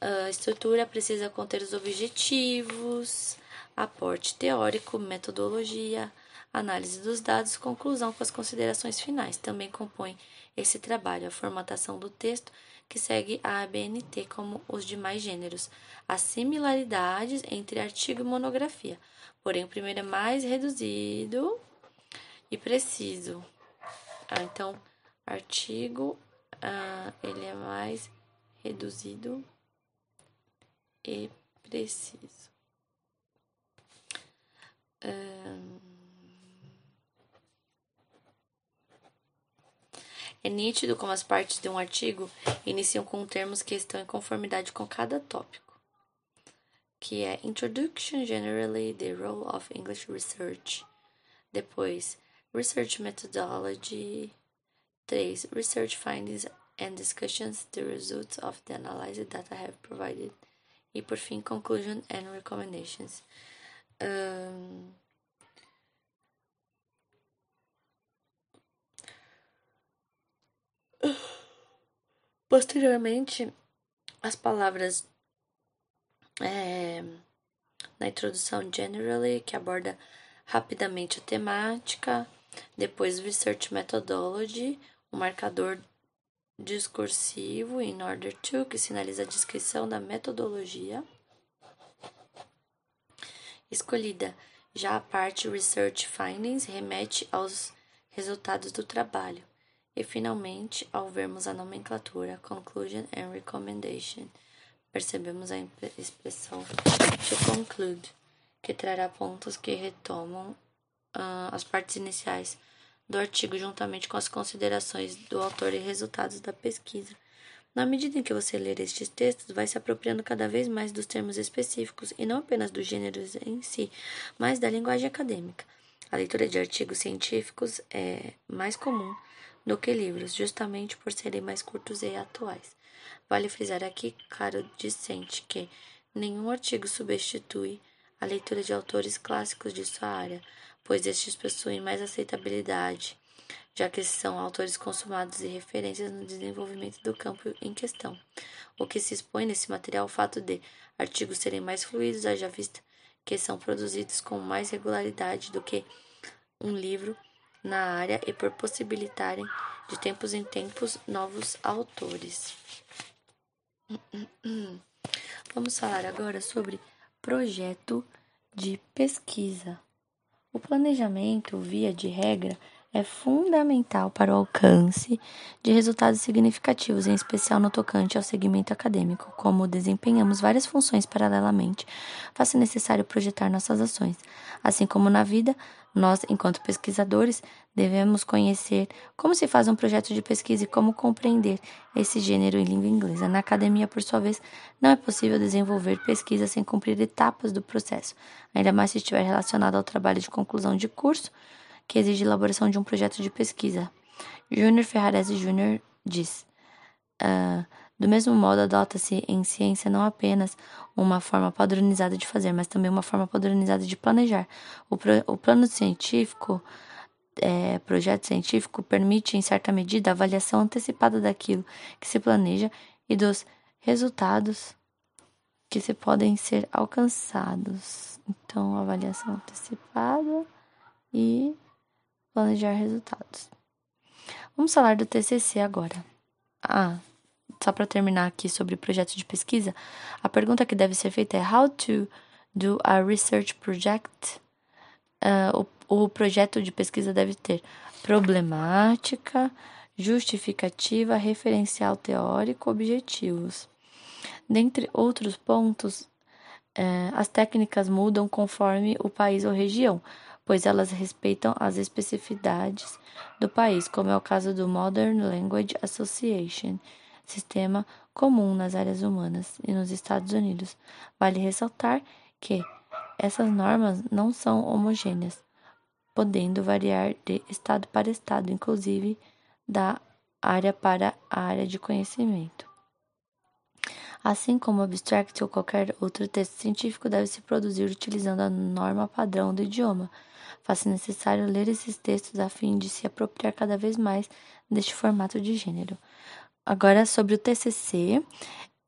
uh, estrutura precisa conter os objetivos, aporte teórico, metodologia, análise dos dados, conclusão com as considerações finais. Também compõe esse trabalho a formatação do texto, que segue a ABNT como os demais gêneros. As similaridades entre artigo e monografia, porém o primeiro é mais reduzido e preciso. Ah, então, artigo, ah, ele é mais reduzido e preciso. É nítido como as partes de um artigo iniciam com termos que estão em conformidade com cada tópico, que é Introduction Generally the Role of English Research. Depois, Research Methodology. 3. Research Findings and Discussions, the results of the analysis that I have provided. E por fim, Conclusion and Recommendations. Um, Posteriormente, as palavras é, na introdução generally, que aborda rapidamente a temática, depois research methodology, o marcador discursivo in order to, que sinaliza a descrição da metodologia escolhida. Já a parte research findings remete aos resultados do trabalho. E finalmente, ao vermos a nomenclatura conclusion and recommendation, percebemos a expressão to conclude, que trará pontos que retomam uh, as partes iniciais do artigo juntamente com as considerações do autor e resultados da pesquisa. Na medida em que você ler estes textos, vai se apropriando cada vez mais dos termos específicos e não apenas dos gêneros em si, mas da linguagem acadêmica. A leitura de artigos científicos é mais comum do que livros, justamente por serem mais curtos e atuais. Vale frisar aqui, caro discente, que nenhum artigo substitui a leitura de autores clássicos de sua área, pois estes possuem mais aceitabilidade, já que são autores consumados e referências no desenvolvimento do campo em questão. O que se expõe nesse material é o fato de artigos serem mais fluidos, haja vista que são produzidos com mais regularidade do que um livro na área e por possibilitarem de tempos em tempos novos autores. Vamos falar agora sobre projeto de pesquisa. O planejamento, via de regra, é fundamental para o alcance de resultados significativos, em especial no tocante ao segmento acadêmico. Como desempenhamos várias funções paralelamente, faz-se necessário projetar nossas ações. Assim como na vida, nós, enquanto pesquisadores, devemos conhecer como se faz um projeto de pesquisa e como compreender esse gênero em língua inglesa. Na academia, por sua vez, não é possível desenvolver pesquisa sem cumprir etapas do processo, ainda mais se estiver relacionado ao trabalho de conclusão de curso que exige elaboração de um projeto de pesquisa. Júnior Ferrarese Júnior diz: uh, do mesmo modo, adota-se em ciência não apenas uma forma padronizada de fazer, mas também uma forma padronizada de planejar. O, pro, o plano científico, é, projeto científico, permite, em certa medida, a avaliação antecipada daquilo que se planeja e dos resultados que se podem ser alcançados. Então, avaliação antecipada e planejar resultados. Vamos falar do TCC agora. Ah, só para terminar aqui sobre projeto de pesquisa, a pergunta que deve ser feita é How to do a research project? Uh, o, o projeto de pesquisa deve ter problemática, justificativa, referencial teórico, objetivos. Dentre outros pontos, uh, as técnicas mudam conforme o país ou região. pois elas respeitam as especificidades do país, como é o caso do Modern Language Association, sistema comum nas áreas humanas e nos Estados Unidos. Vale ressaltar que essas normas não são homogêneas, podendo variar de estado para estado, inclusive da área para a área de conhecimento. Assim como abstract ou qualquer outro texto científico deve se produzir utilizando a norma padrão do idioma, faz-se necessário ler esses textos a fim de se apropriar cada vez mais deste formato de gênero. Agora, sobre o TCC,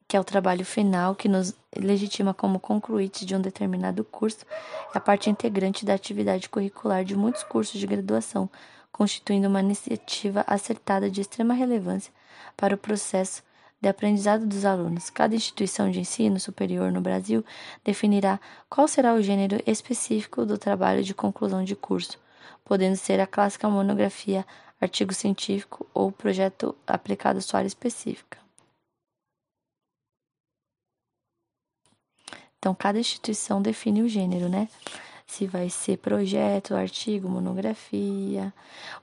que é o trabalho final que nos legitima como concluinte de um determinado curso, é a parte integrante da atividade curricular de muitos cursos de graduação, constituindo uma iniciativa acertada de extrema relevância para o processo de aprendizado dos alunos. Cada instituição de ensino superior no Brasil definirá qual será o gênero específico do trabalho de conclusão de curso, podendo ser a clássica monografia, artigo científico ou projeto aplicado à sua área específica. Então, cada instituição define o gênero, né? Se vai ser projeto, artigo, monografia.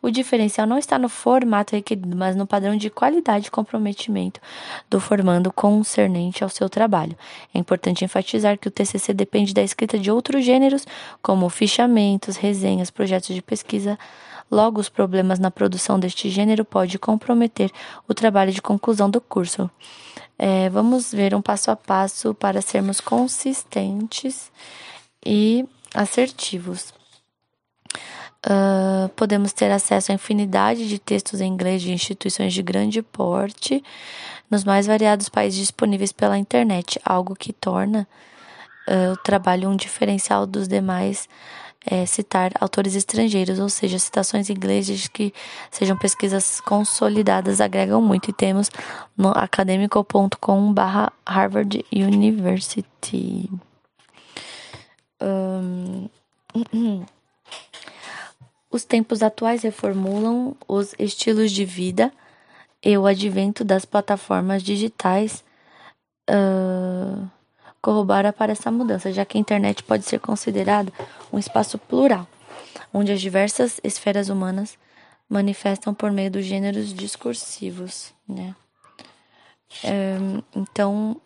O diferencial não está no formato requerido, mas no padrão de qualidade e comprometimento do formando concernente ao seu trabalho. É importante enfatizar que o TCC depende da escrita de outros gêneros, como fichamentos, resenhas, projetos de pesquisa. Logo, os problemas na produção deste gênero pode comprometer o trabalho de conclusão do curso. É, vamos ver um passo a passo para sermos consistentes e assertivos. Uh, podemos ter acesso a infinidade de textos em inglês de instituições de grande porte nos mais variados países disponíveis pela internet, algo que torna uh, o trabalho um diferencial dos demais é, citar autores estrangeiros, ou seja, citações inglês que sejam pesquisas consolidadas agregam muito. E temos no academico.com barra Harvard University. Um, os tempos atuais reformulam os estilos de vida e o advento das plataformas digitais uh, corrobora para essa mudança, já que a internet pode ser considerada um espaço plural, onde as diversas esferas humanas manifestam por meio dos gêneros discursivos, né? então,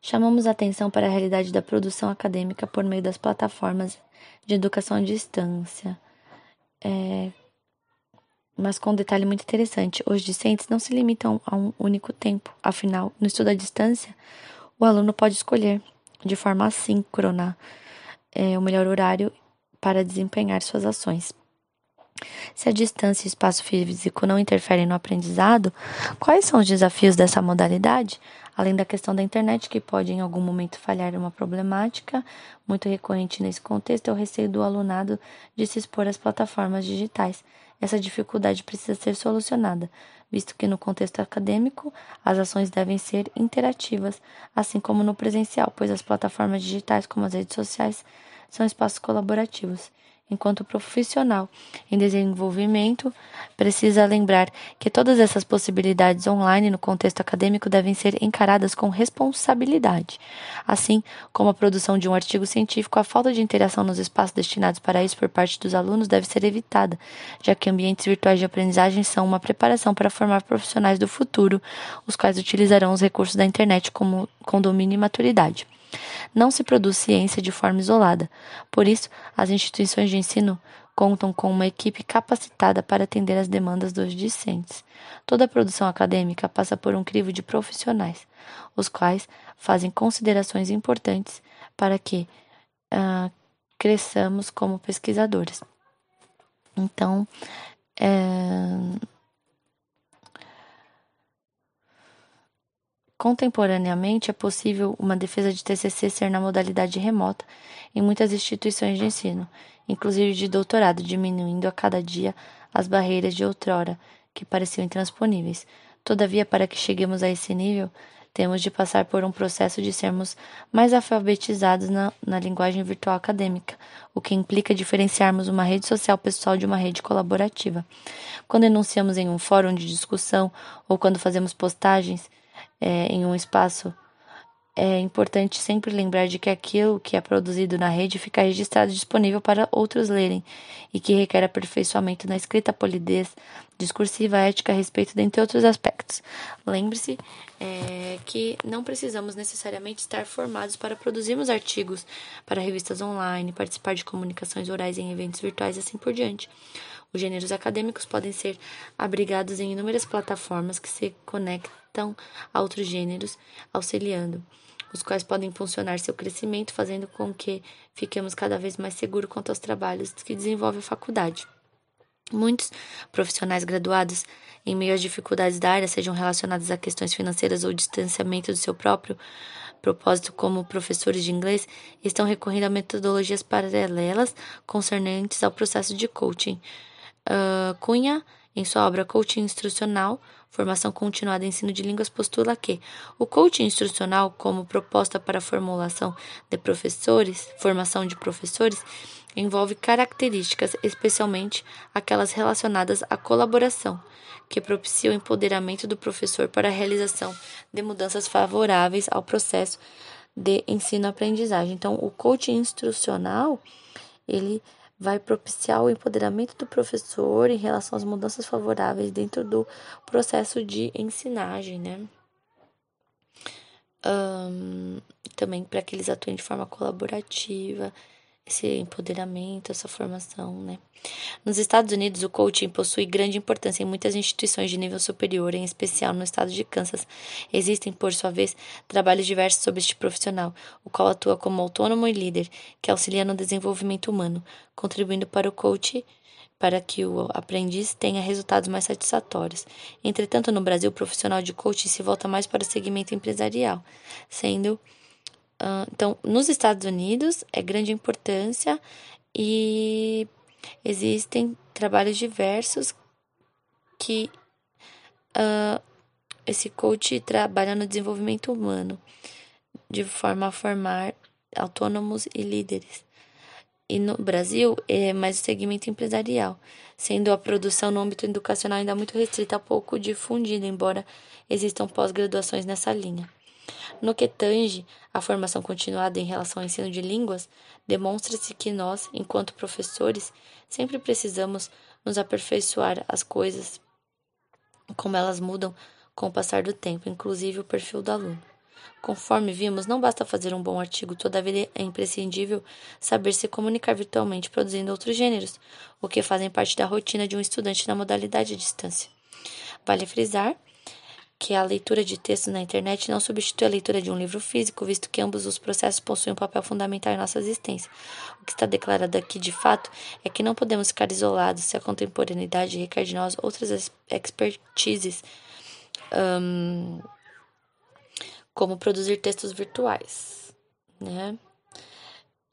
chamamos atenção para a realidade da produção acadêmica por meio das plataformas de educação à distância. É, mas com um detalhe muito interessante: os discentes não se limitam a um único tempo. Afinal, no estudo à distância, o aluno pode escolher de forma assíncrona é, o melhor horário para desempenhar suas ações. Se a distância e o espaço físico não interferem no aprendizado, quais são os desafios dessa modalidade? Além da questão da internet, que pode em algum momento falhar uma problemática muito recorrente nesse contexto, é o receio do alunado de se expor às plataformas digitais. Essa dificuldade precisa ser solucionada, visto que no contexto acadêmico as ações devem ser interativas, assim como no presencial, pois as plataformas digitais, como as redes sociais, são espaços colaborativos enquanto profissional em desenvolvimento, precisa lembrar que todas essas possibilidades online no contexto acadêmico devem ser encaradas com responsabilidade. Assim como a produção de um artigo científico, a falta de interação nos espaços destinados para isso por parte dos alunos deve ser evitada, já que ambientes virtuais de aprendizagem são uma preparação para formar profissionais do futuro, os quais utilizarão os recursos da internet como, com domínio e maturidade. Não se produz ciência de forma isolada. Por isso, as instituições de ensino contam com uma equipe capacitada para atender às demandas dos discentes. Toda a produção acadêmica passa por um crivo de profissionais, os quais fazem considerações importantes para que uh, cresçamos como pesquisadores. Então, é, Contemporaneamente, é possível uma defesa de TCC ser na modalidade remota em muitas instituições de ensino, inclusive de doutorado, diminuindo a cada dia as barreiras de outrora que pareciam intransponíveis. Todavia, para que cheguemos a esse nível, temos de passar por um processo de sermos mais alfabetizados na, na, linguagem virtual acadêmica, o que implica diferenciarmos uma rede social pessoal de uma rede colaborativa. Quando enunciamos em um fórum de discussão ou quando fazemos postagens, é, em um espaço é importante sempre lembrar de que aquilo que é produzido na rede fica registrado e disponível para outros lerem e que requer aperfeiçoamento na escrita, polidez, discursiva, ética, respeito, dentre outros aspectos. Lembre-se é, que não precisamos necessariamente estar formados para produzirmos artigos para revistas online, participar de comunicações orais em eventos virtuais e assim por diante. Os gêneros acadêmicos podem ser abrigados em inúmeras plataformas que se conectam a outros gêneros, auxiliando os quais podem funcionar seu crescimento, fazendo com que fiquemos cada vez mais seguros quanto aos trabalhos que desenvolve a faculdade. Muitos profissionais graduados, em meio às dificuldades da área, sejam relacionadas a questões financeiras ou distanciamento do seu próprio propósito como professores de inglês, estão recorrendo a metodologias paralelas concernentes ao processo de coaching. Uh, Cunha, em sua obra Coaching Instrucional, Formação Continuada em Ensino de Línguas postula que o coaching instrucional, como proposta para a formulação de professores, formação de professores, envolve características, especialmente aquelas relacionadas à colaboração, que propicia o empoderamento do professor para a realização de mudanças favoráveis ao processo de ensino-aprendizagem. Então, o coaching instrucional, ele vai propiciar o empoderamento do professor em relação às mudanças favoráveis dentro do processo de ensinagem, né? Um, também para que eles atuem de forma colaborativa, esse empoderamento, essa formação, né? Nos Estados Unidos, o coaching possui grande importância em muitas instituições de nível superior, em especial no estado de Kansas. Existem, por sua vez, trabalhos diversos sobre este profissional, o qual atua como autônomo e líder, que auxilia no desenvolvimento humano, contribuindo para o coach para que o aprendiz tenha resultados mais satisfatórios. Entretanto, no Brasil, o profissional de coaching se volta mais para o segmento empresarial, sendo Uh, então, nos Estados Unidos é grande importância e existem trabalhos diversos que uh, esse coach trabalha no desenvolvimento humano de forma a formar autônomos e líderes. E no Brasil é mais o segmento empresarial, sendo a produção no âmbito educacional ainda muito restrita, pouco difundida, embora existam pós-graduações nessa linha. No que tange à formação continuada em relação ao ensino de línguas, demonstra-se que nós, enquanto professores, sempre precisamos nos aperfeiçoar as coisas como elas mudam com o passar do tempo, inclusive o perfil do aluno. Conforme vimos, não basta fazer um bom artigo, todavia é imprescindível saber se comunicar virtualmente produzindo outros gêneros, o que fazem parte da rotina de um estudante na modalidade à distância. Vale frisar que a leitura de texto na internet não substitui a leitura de um livro físico, visto que ambos os processos possuem um papel fundamental em nossa existência. O que está declarado aqui de fato é que não podemos ficar isolados se a contemporaneidade requer de nós outras expertises, um, como produzir textos virtuais. Né?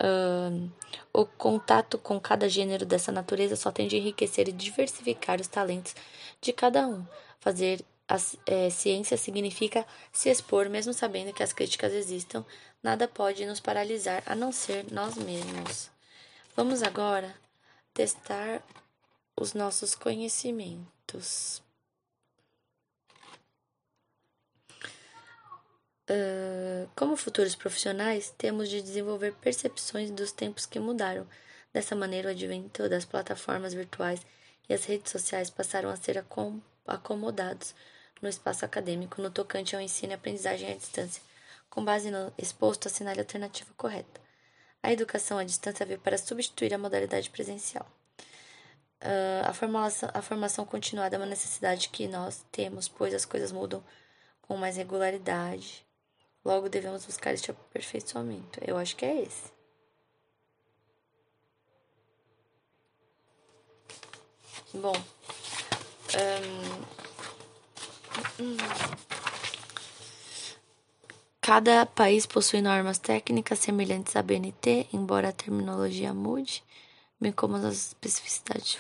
Um, o contato com cada gênero dessa natureza só tende a enriquecer e diversificar os talentos de cada um, fazer a é, ciência significa se expor, mesmo sabendo que as críticas existam, nada pode nos paralisar a não ser nós mesmos. Vamos agora testar os nossos conhecimentos. Uh, como futuros profissionais, temos de desenvolver percepções dos tempos que mudaram. Dessa maneira, o advento das plataformas virtuais e as redes sociais passaram a ser acomodados no espaço acadêmico no tocante ao ensino e aprendizagem à distância. Com base no exposto, assinale a alternativa correta. A educação à distância veio para substituir a modalidade presencial. Uh, a, formulação, a formação continuada é uma necessidade que nós temos, pois as coisas mudam com mais regularidade. Logo, devemos buscar este aperfeiçoamento. Eu acho que é esse. Bom, um, Cada país possui normas técnicas semelhantes à BNT, embora a terminologia mude, bem como as especificidades.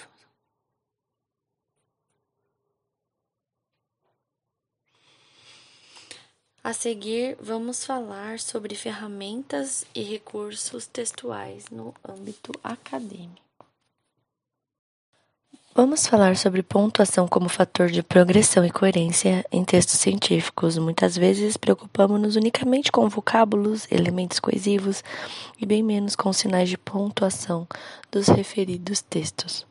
A seguir, vamos falar sobre ferramentas e recursos textuais no âmbito acadêmico. Vamos falar sobre pontuação como fator de progressão e coerência em textos científicos. Muitas vezes preocupamos-nos unicamente com vocábulos, elementos coesivos e bem menos com sinais de pontuação dos referidos textos.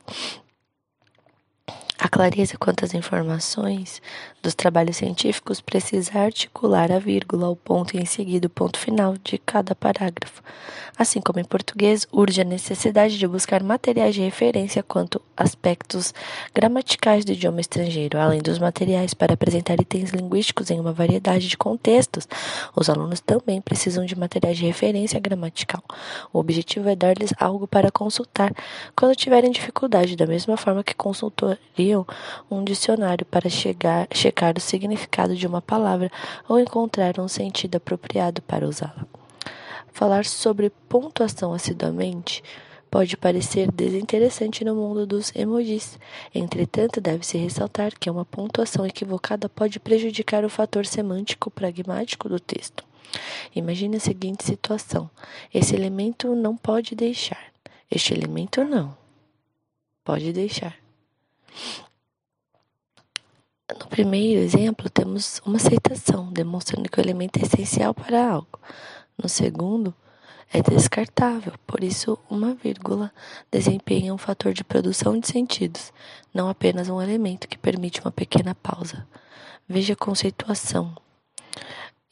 A clareza quanto às informações dos trabalhos científicos precisa articular a vírgula ao ponto e em seguida o ponto final de cada parágrafo. Assim como em português, urge a necessidade de buscar materiais de referência quanto aspectos gramaticais do idioma estrangeiro, além dos materiais para apresentar itens linguísticos em uma variedade de contextos. Os alunos também precisam de materiais de referência gramatical. O objetivo é dar-lhes algo para consultar quando tiverem dificuldade, da mesma forma que um dicionário para chegar, checar o significado de uma palavra ou encontrar um sentido apropriado para usá-la. Falar sobre pontuação assiduamente pode parecer desinteressante no mundo dos emojis. Entretanto, deve-se ressaltar que uma pontuação equivocada pode prejudicar o fator semântico pragmático do texto. Imagine a seguinte situação: esse elemento não pode deixar. Este elemento não pode deixar. No primeiro exemplo, temos uma aceitação, demonstrando que o elemento é essencial para algo. No segundo, é descartável, por isso, uma vírgula desempenha um fator de produção de sentidos, não apenas um elemento que permite uma pequena pausa. Veja a conceituação.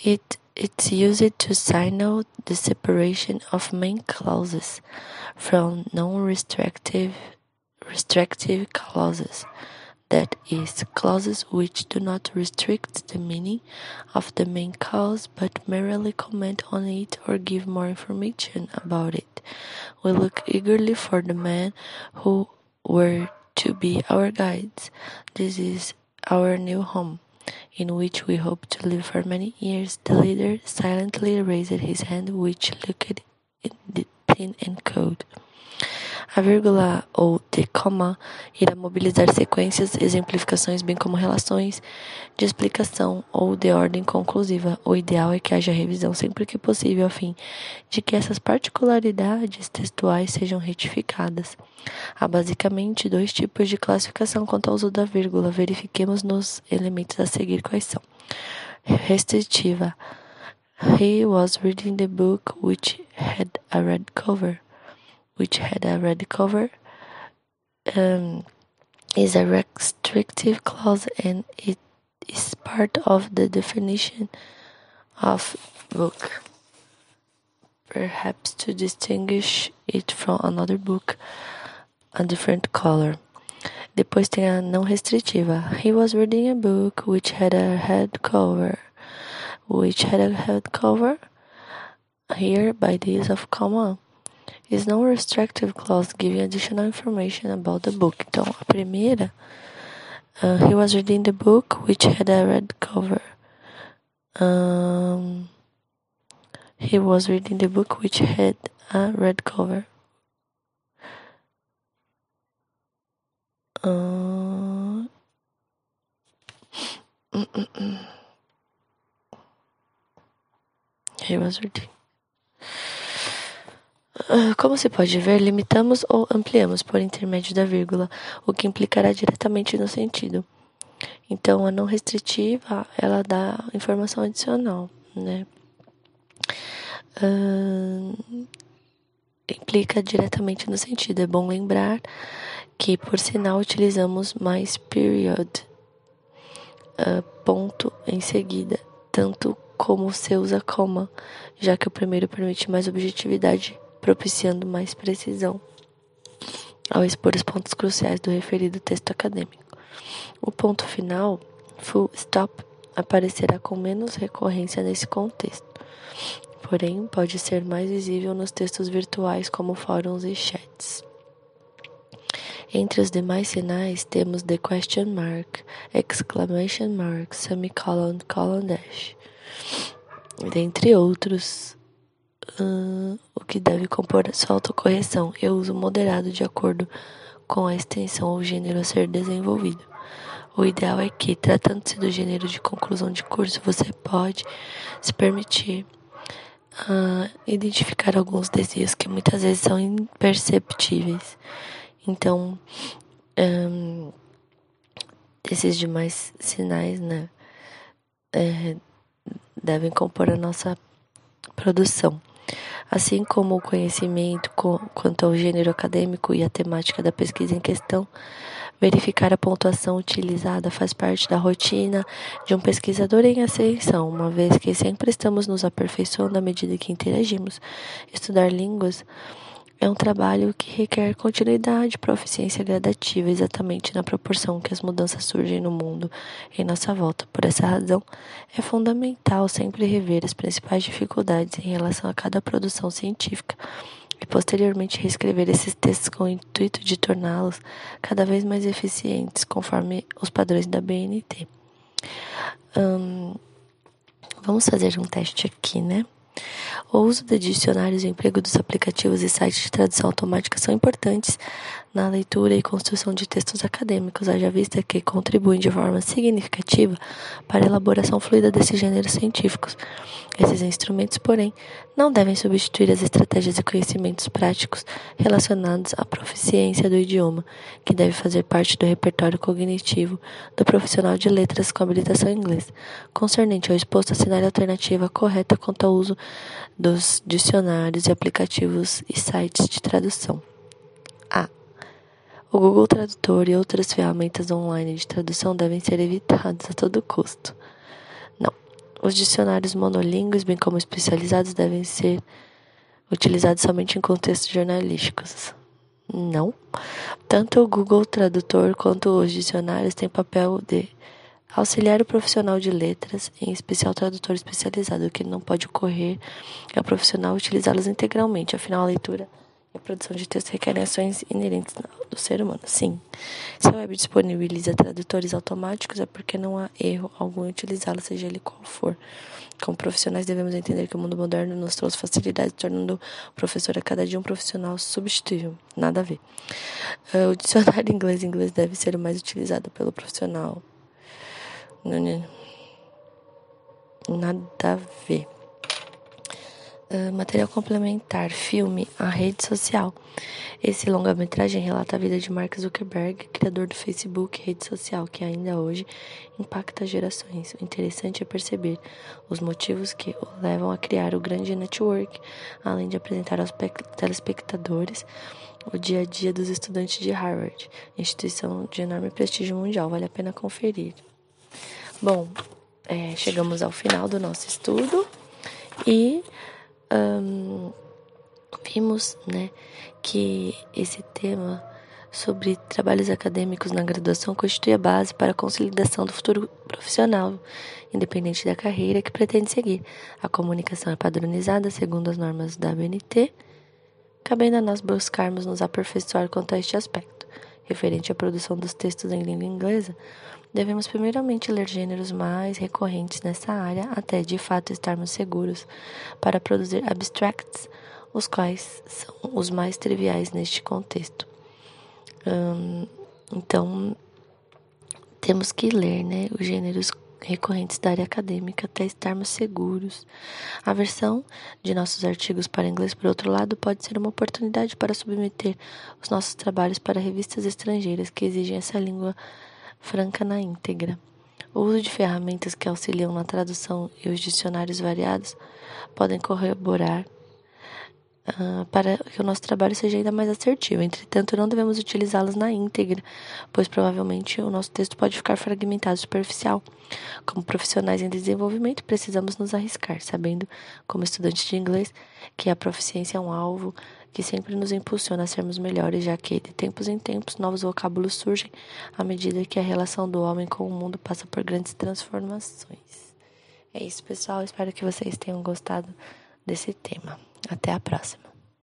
It, it's used to signal the separation of main clauses from non-restrictive restrictive clauses, that is, clauses which do not restrict the meaning of the main clause but merely comment on it or give more information about it. We look eagerly for the men who were to be our guides. This is our new home, in which we hope to live for many years. The leader silently raised his hand, which looked thin and cold. A vírgula ou the comma irá mobilizar sequências, exemplificações, bem como relações de explicação ou de ordem conclusiva. O ideal é que haja revisão sempre que possível, a fim de que essas particularidades textuais sejam retificadas. Há basicamente dois tipos de classificação quanto ao uso da vírgula. Verifiquemos nos elementos a seguir quais são. Restritiva. He was reading the book which had a red cover which had a red cover, um, is a restrictive clause and it is part of the definition of book. Perhaps to distinguish it from another book, a different color. Depois tem a não restritiva. He was reading a book which had a head cover. Which had a head cover. Here, by the use of comma, is no restrictive clause giving additional information about the book. Então, a primeira, uh, he was reading the book which had a red cover. Um, he was reading the book which had a red cover. Uh. He was reading. Ah, como se pode ver, limitamos ou ampliamos por intermédio da vírgula, o que implicará diretamente no sentido. Então, a não restritiva, ela dá informação adicional, né? Uh, implica diretamente no sentido. É bom lembrar que, por sinal, utilizamos mais period, uh, ponto em seguida, tanto como se usa coma, já que o primeiro permite mais objetividade propiciando mais precisão ao expor os pontos cruciais do referido texto acadêmico. O ponto final, full stop, aparecerá com menos recorrência nesse contexto, porém pode ser mais visível nos textos virtuais como fóruns e chats. Entre os demais sinais temos the question mark, exclamation mark, semicolon, colon dash, dentre outros uh, o que deve compor sua autocorreção e uso moderado de acordo com a extensão ou gênero a ser desenvolvido. O ideal é que, tratando-se do gênero de conclusão de curso, você pode se permitir uh, identificar alguns desvios que muitas vezes são imperceptíveis. Então, Um, esses demais sinais, né, é, devem compor a nossa produção. Assim como o conhecimento quanto ao gênero acadêmico e a temática da pesquisa em questão, verificar a pontuação utilizada faz parte da rotina de um pesquisador em ascensão, uma vez que sempre estamos nos aperfeiçoando à medida que interagimos. Estudar línguas é um trabalho que requer continuidade e proficiência gradativa, exatamente na proporção que as mudanças surgem no mundo em nossa volta. Por essa razão, é fundamental sempre rever as principais dificuldades em relação a cada produção científica e posteriormente reescrever esses textos com o intuito de torná-los cada vez mais eficientes conforme os padrões da BNT. Hum, vamos fazer um teste aqui, né? O uso de dicionários e o emprego dos aplicativos e sites de tradução automática são importantes na leitura e construção de textos acadêmicos, haja vista que contribuem de forma significativa para a elaboração fluida desses gêneros científicos. Esses instrumentos, porém, não devem substituir as estratégias e conhecimentos práticos relacionados à proficiência do idioma, que deve fazer parte do repertório cognitivo do profissional de letras com habilitação em inglês. Concernente ao exposto, assinar a alternativa correta quanto ao uso dos dicionários e aplicativos e sites de tradução. O Google Tradutor e outras ferramentas online de tradução devem ser evitados a todo custo. Não. Os dicionários monolíngues, bem como especializados, devem ser utilizados somente em contextos jornalísticos. Não. Tanto o Google Tradutor quanto os dicionários têm papel de Auxiliar o profissional de letras, em especial tradutor especializado, o que não pode ocorrer é o profissional utilizá-los integralmente, afinal a leitura a produção de texto requerem ações inerentes do ser humano. Sim, se a web disponibiliza tradutores automáticos é porque não há erro algum em utilizá-lo, seja ele qual for. Como profissionais devemos entender que o mundo moderno nos trouxe facilidades, tornando o professor a cada dia um profissional substituível. Nada a ver. Uh, o dicionário inglês-inglês deve ser o mais utilizado pelo profissional Nada a ver. Uh, material complementar, filme, a rede social. Esse longa-metragem relata a vida de Mark Zuckerberg, criador do Facebook, rede social, que ainda hoje impacta gerações. O interessante é perceber os motivos que o levam a criar o grande network, além de apresentar aos telespectadores o dia a dia dos estudantes de Harvard, instituição de enorme prestígio mundial. Vale a pena conferir. Bom, é, chegamos ao final do nosso estudo e um, vimos né, que esse tema sobre trabalhos acadêmicos na graduação constitui a base para a consolidação do futuro profissional, independente da carreira que pretende seguir. A comunicação é padronizada segundo as normas da ABNT, cabendo a nós buscarmos nos aperfeiçoar quanto a este aspecto. Referente à produção dos textos em língua inglesa, Devemos primeiramente ler gêneros mais recorrentes nessa área até de fato estarmos seguros para produzir abstracts, os quais são os mais triviais neste contexto. Hum, então, temos que ler né, os gêneros recorrentes da área acadêmica até estarmos seguros. A versão de nossos artigos para inglês, por outro lado, pode ser uma oportunidade para submeter os nossos trabalhos para revistas estrangeiras que exigem essa língua franca na íntegra. O uso de ferramentas que auxiliam na tradução e os dicionários variados podem corroborar uh, para que o nosso trabalho seja ainda mais assertivo. Entretanto, não devemos utilizá-los na íntegra, pois provavelmente o nosso texto pode ficar fragmentado e superficial. Como profissionais em desenvolvimento, precisamos nos arriscar, sabendo, como estudantes de inglês, que a proficiência é um alvo que sempre nos impulsiona a sermos melhores, já que de tempos em tempos novos vocábulos surgem à medida que a relação do homem com o mundo passa por grandes transformações. É isso, pessoal. Espero que vocês tenham gostado desse tema. Até a próxima.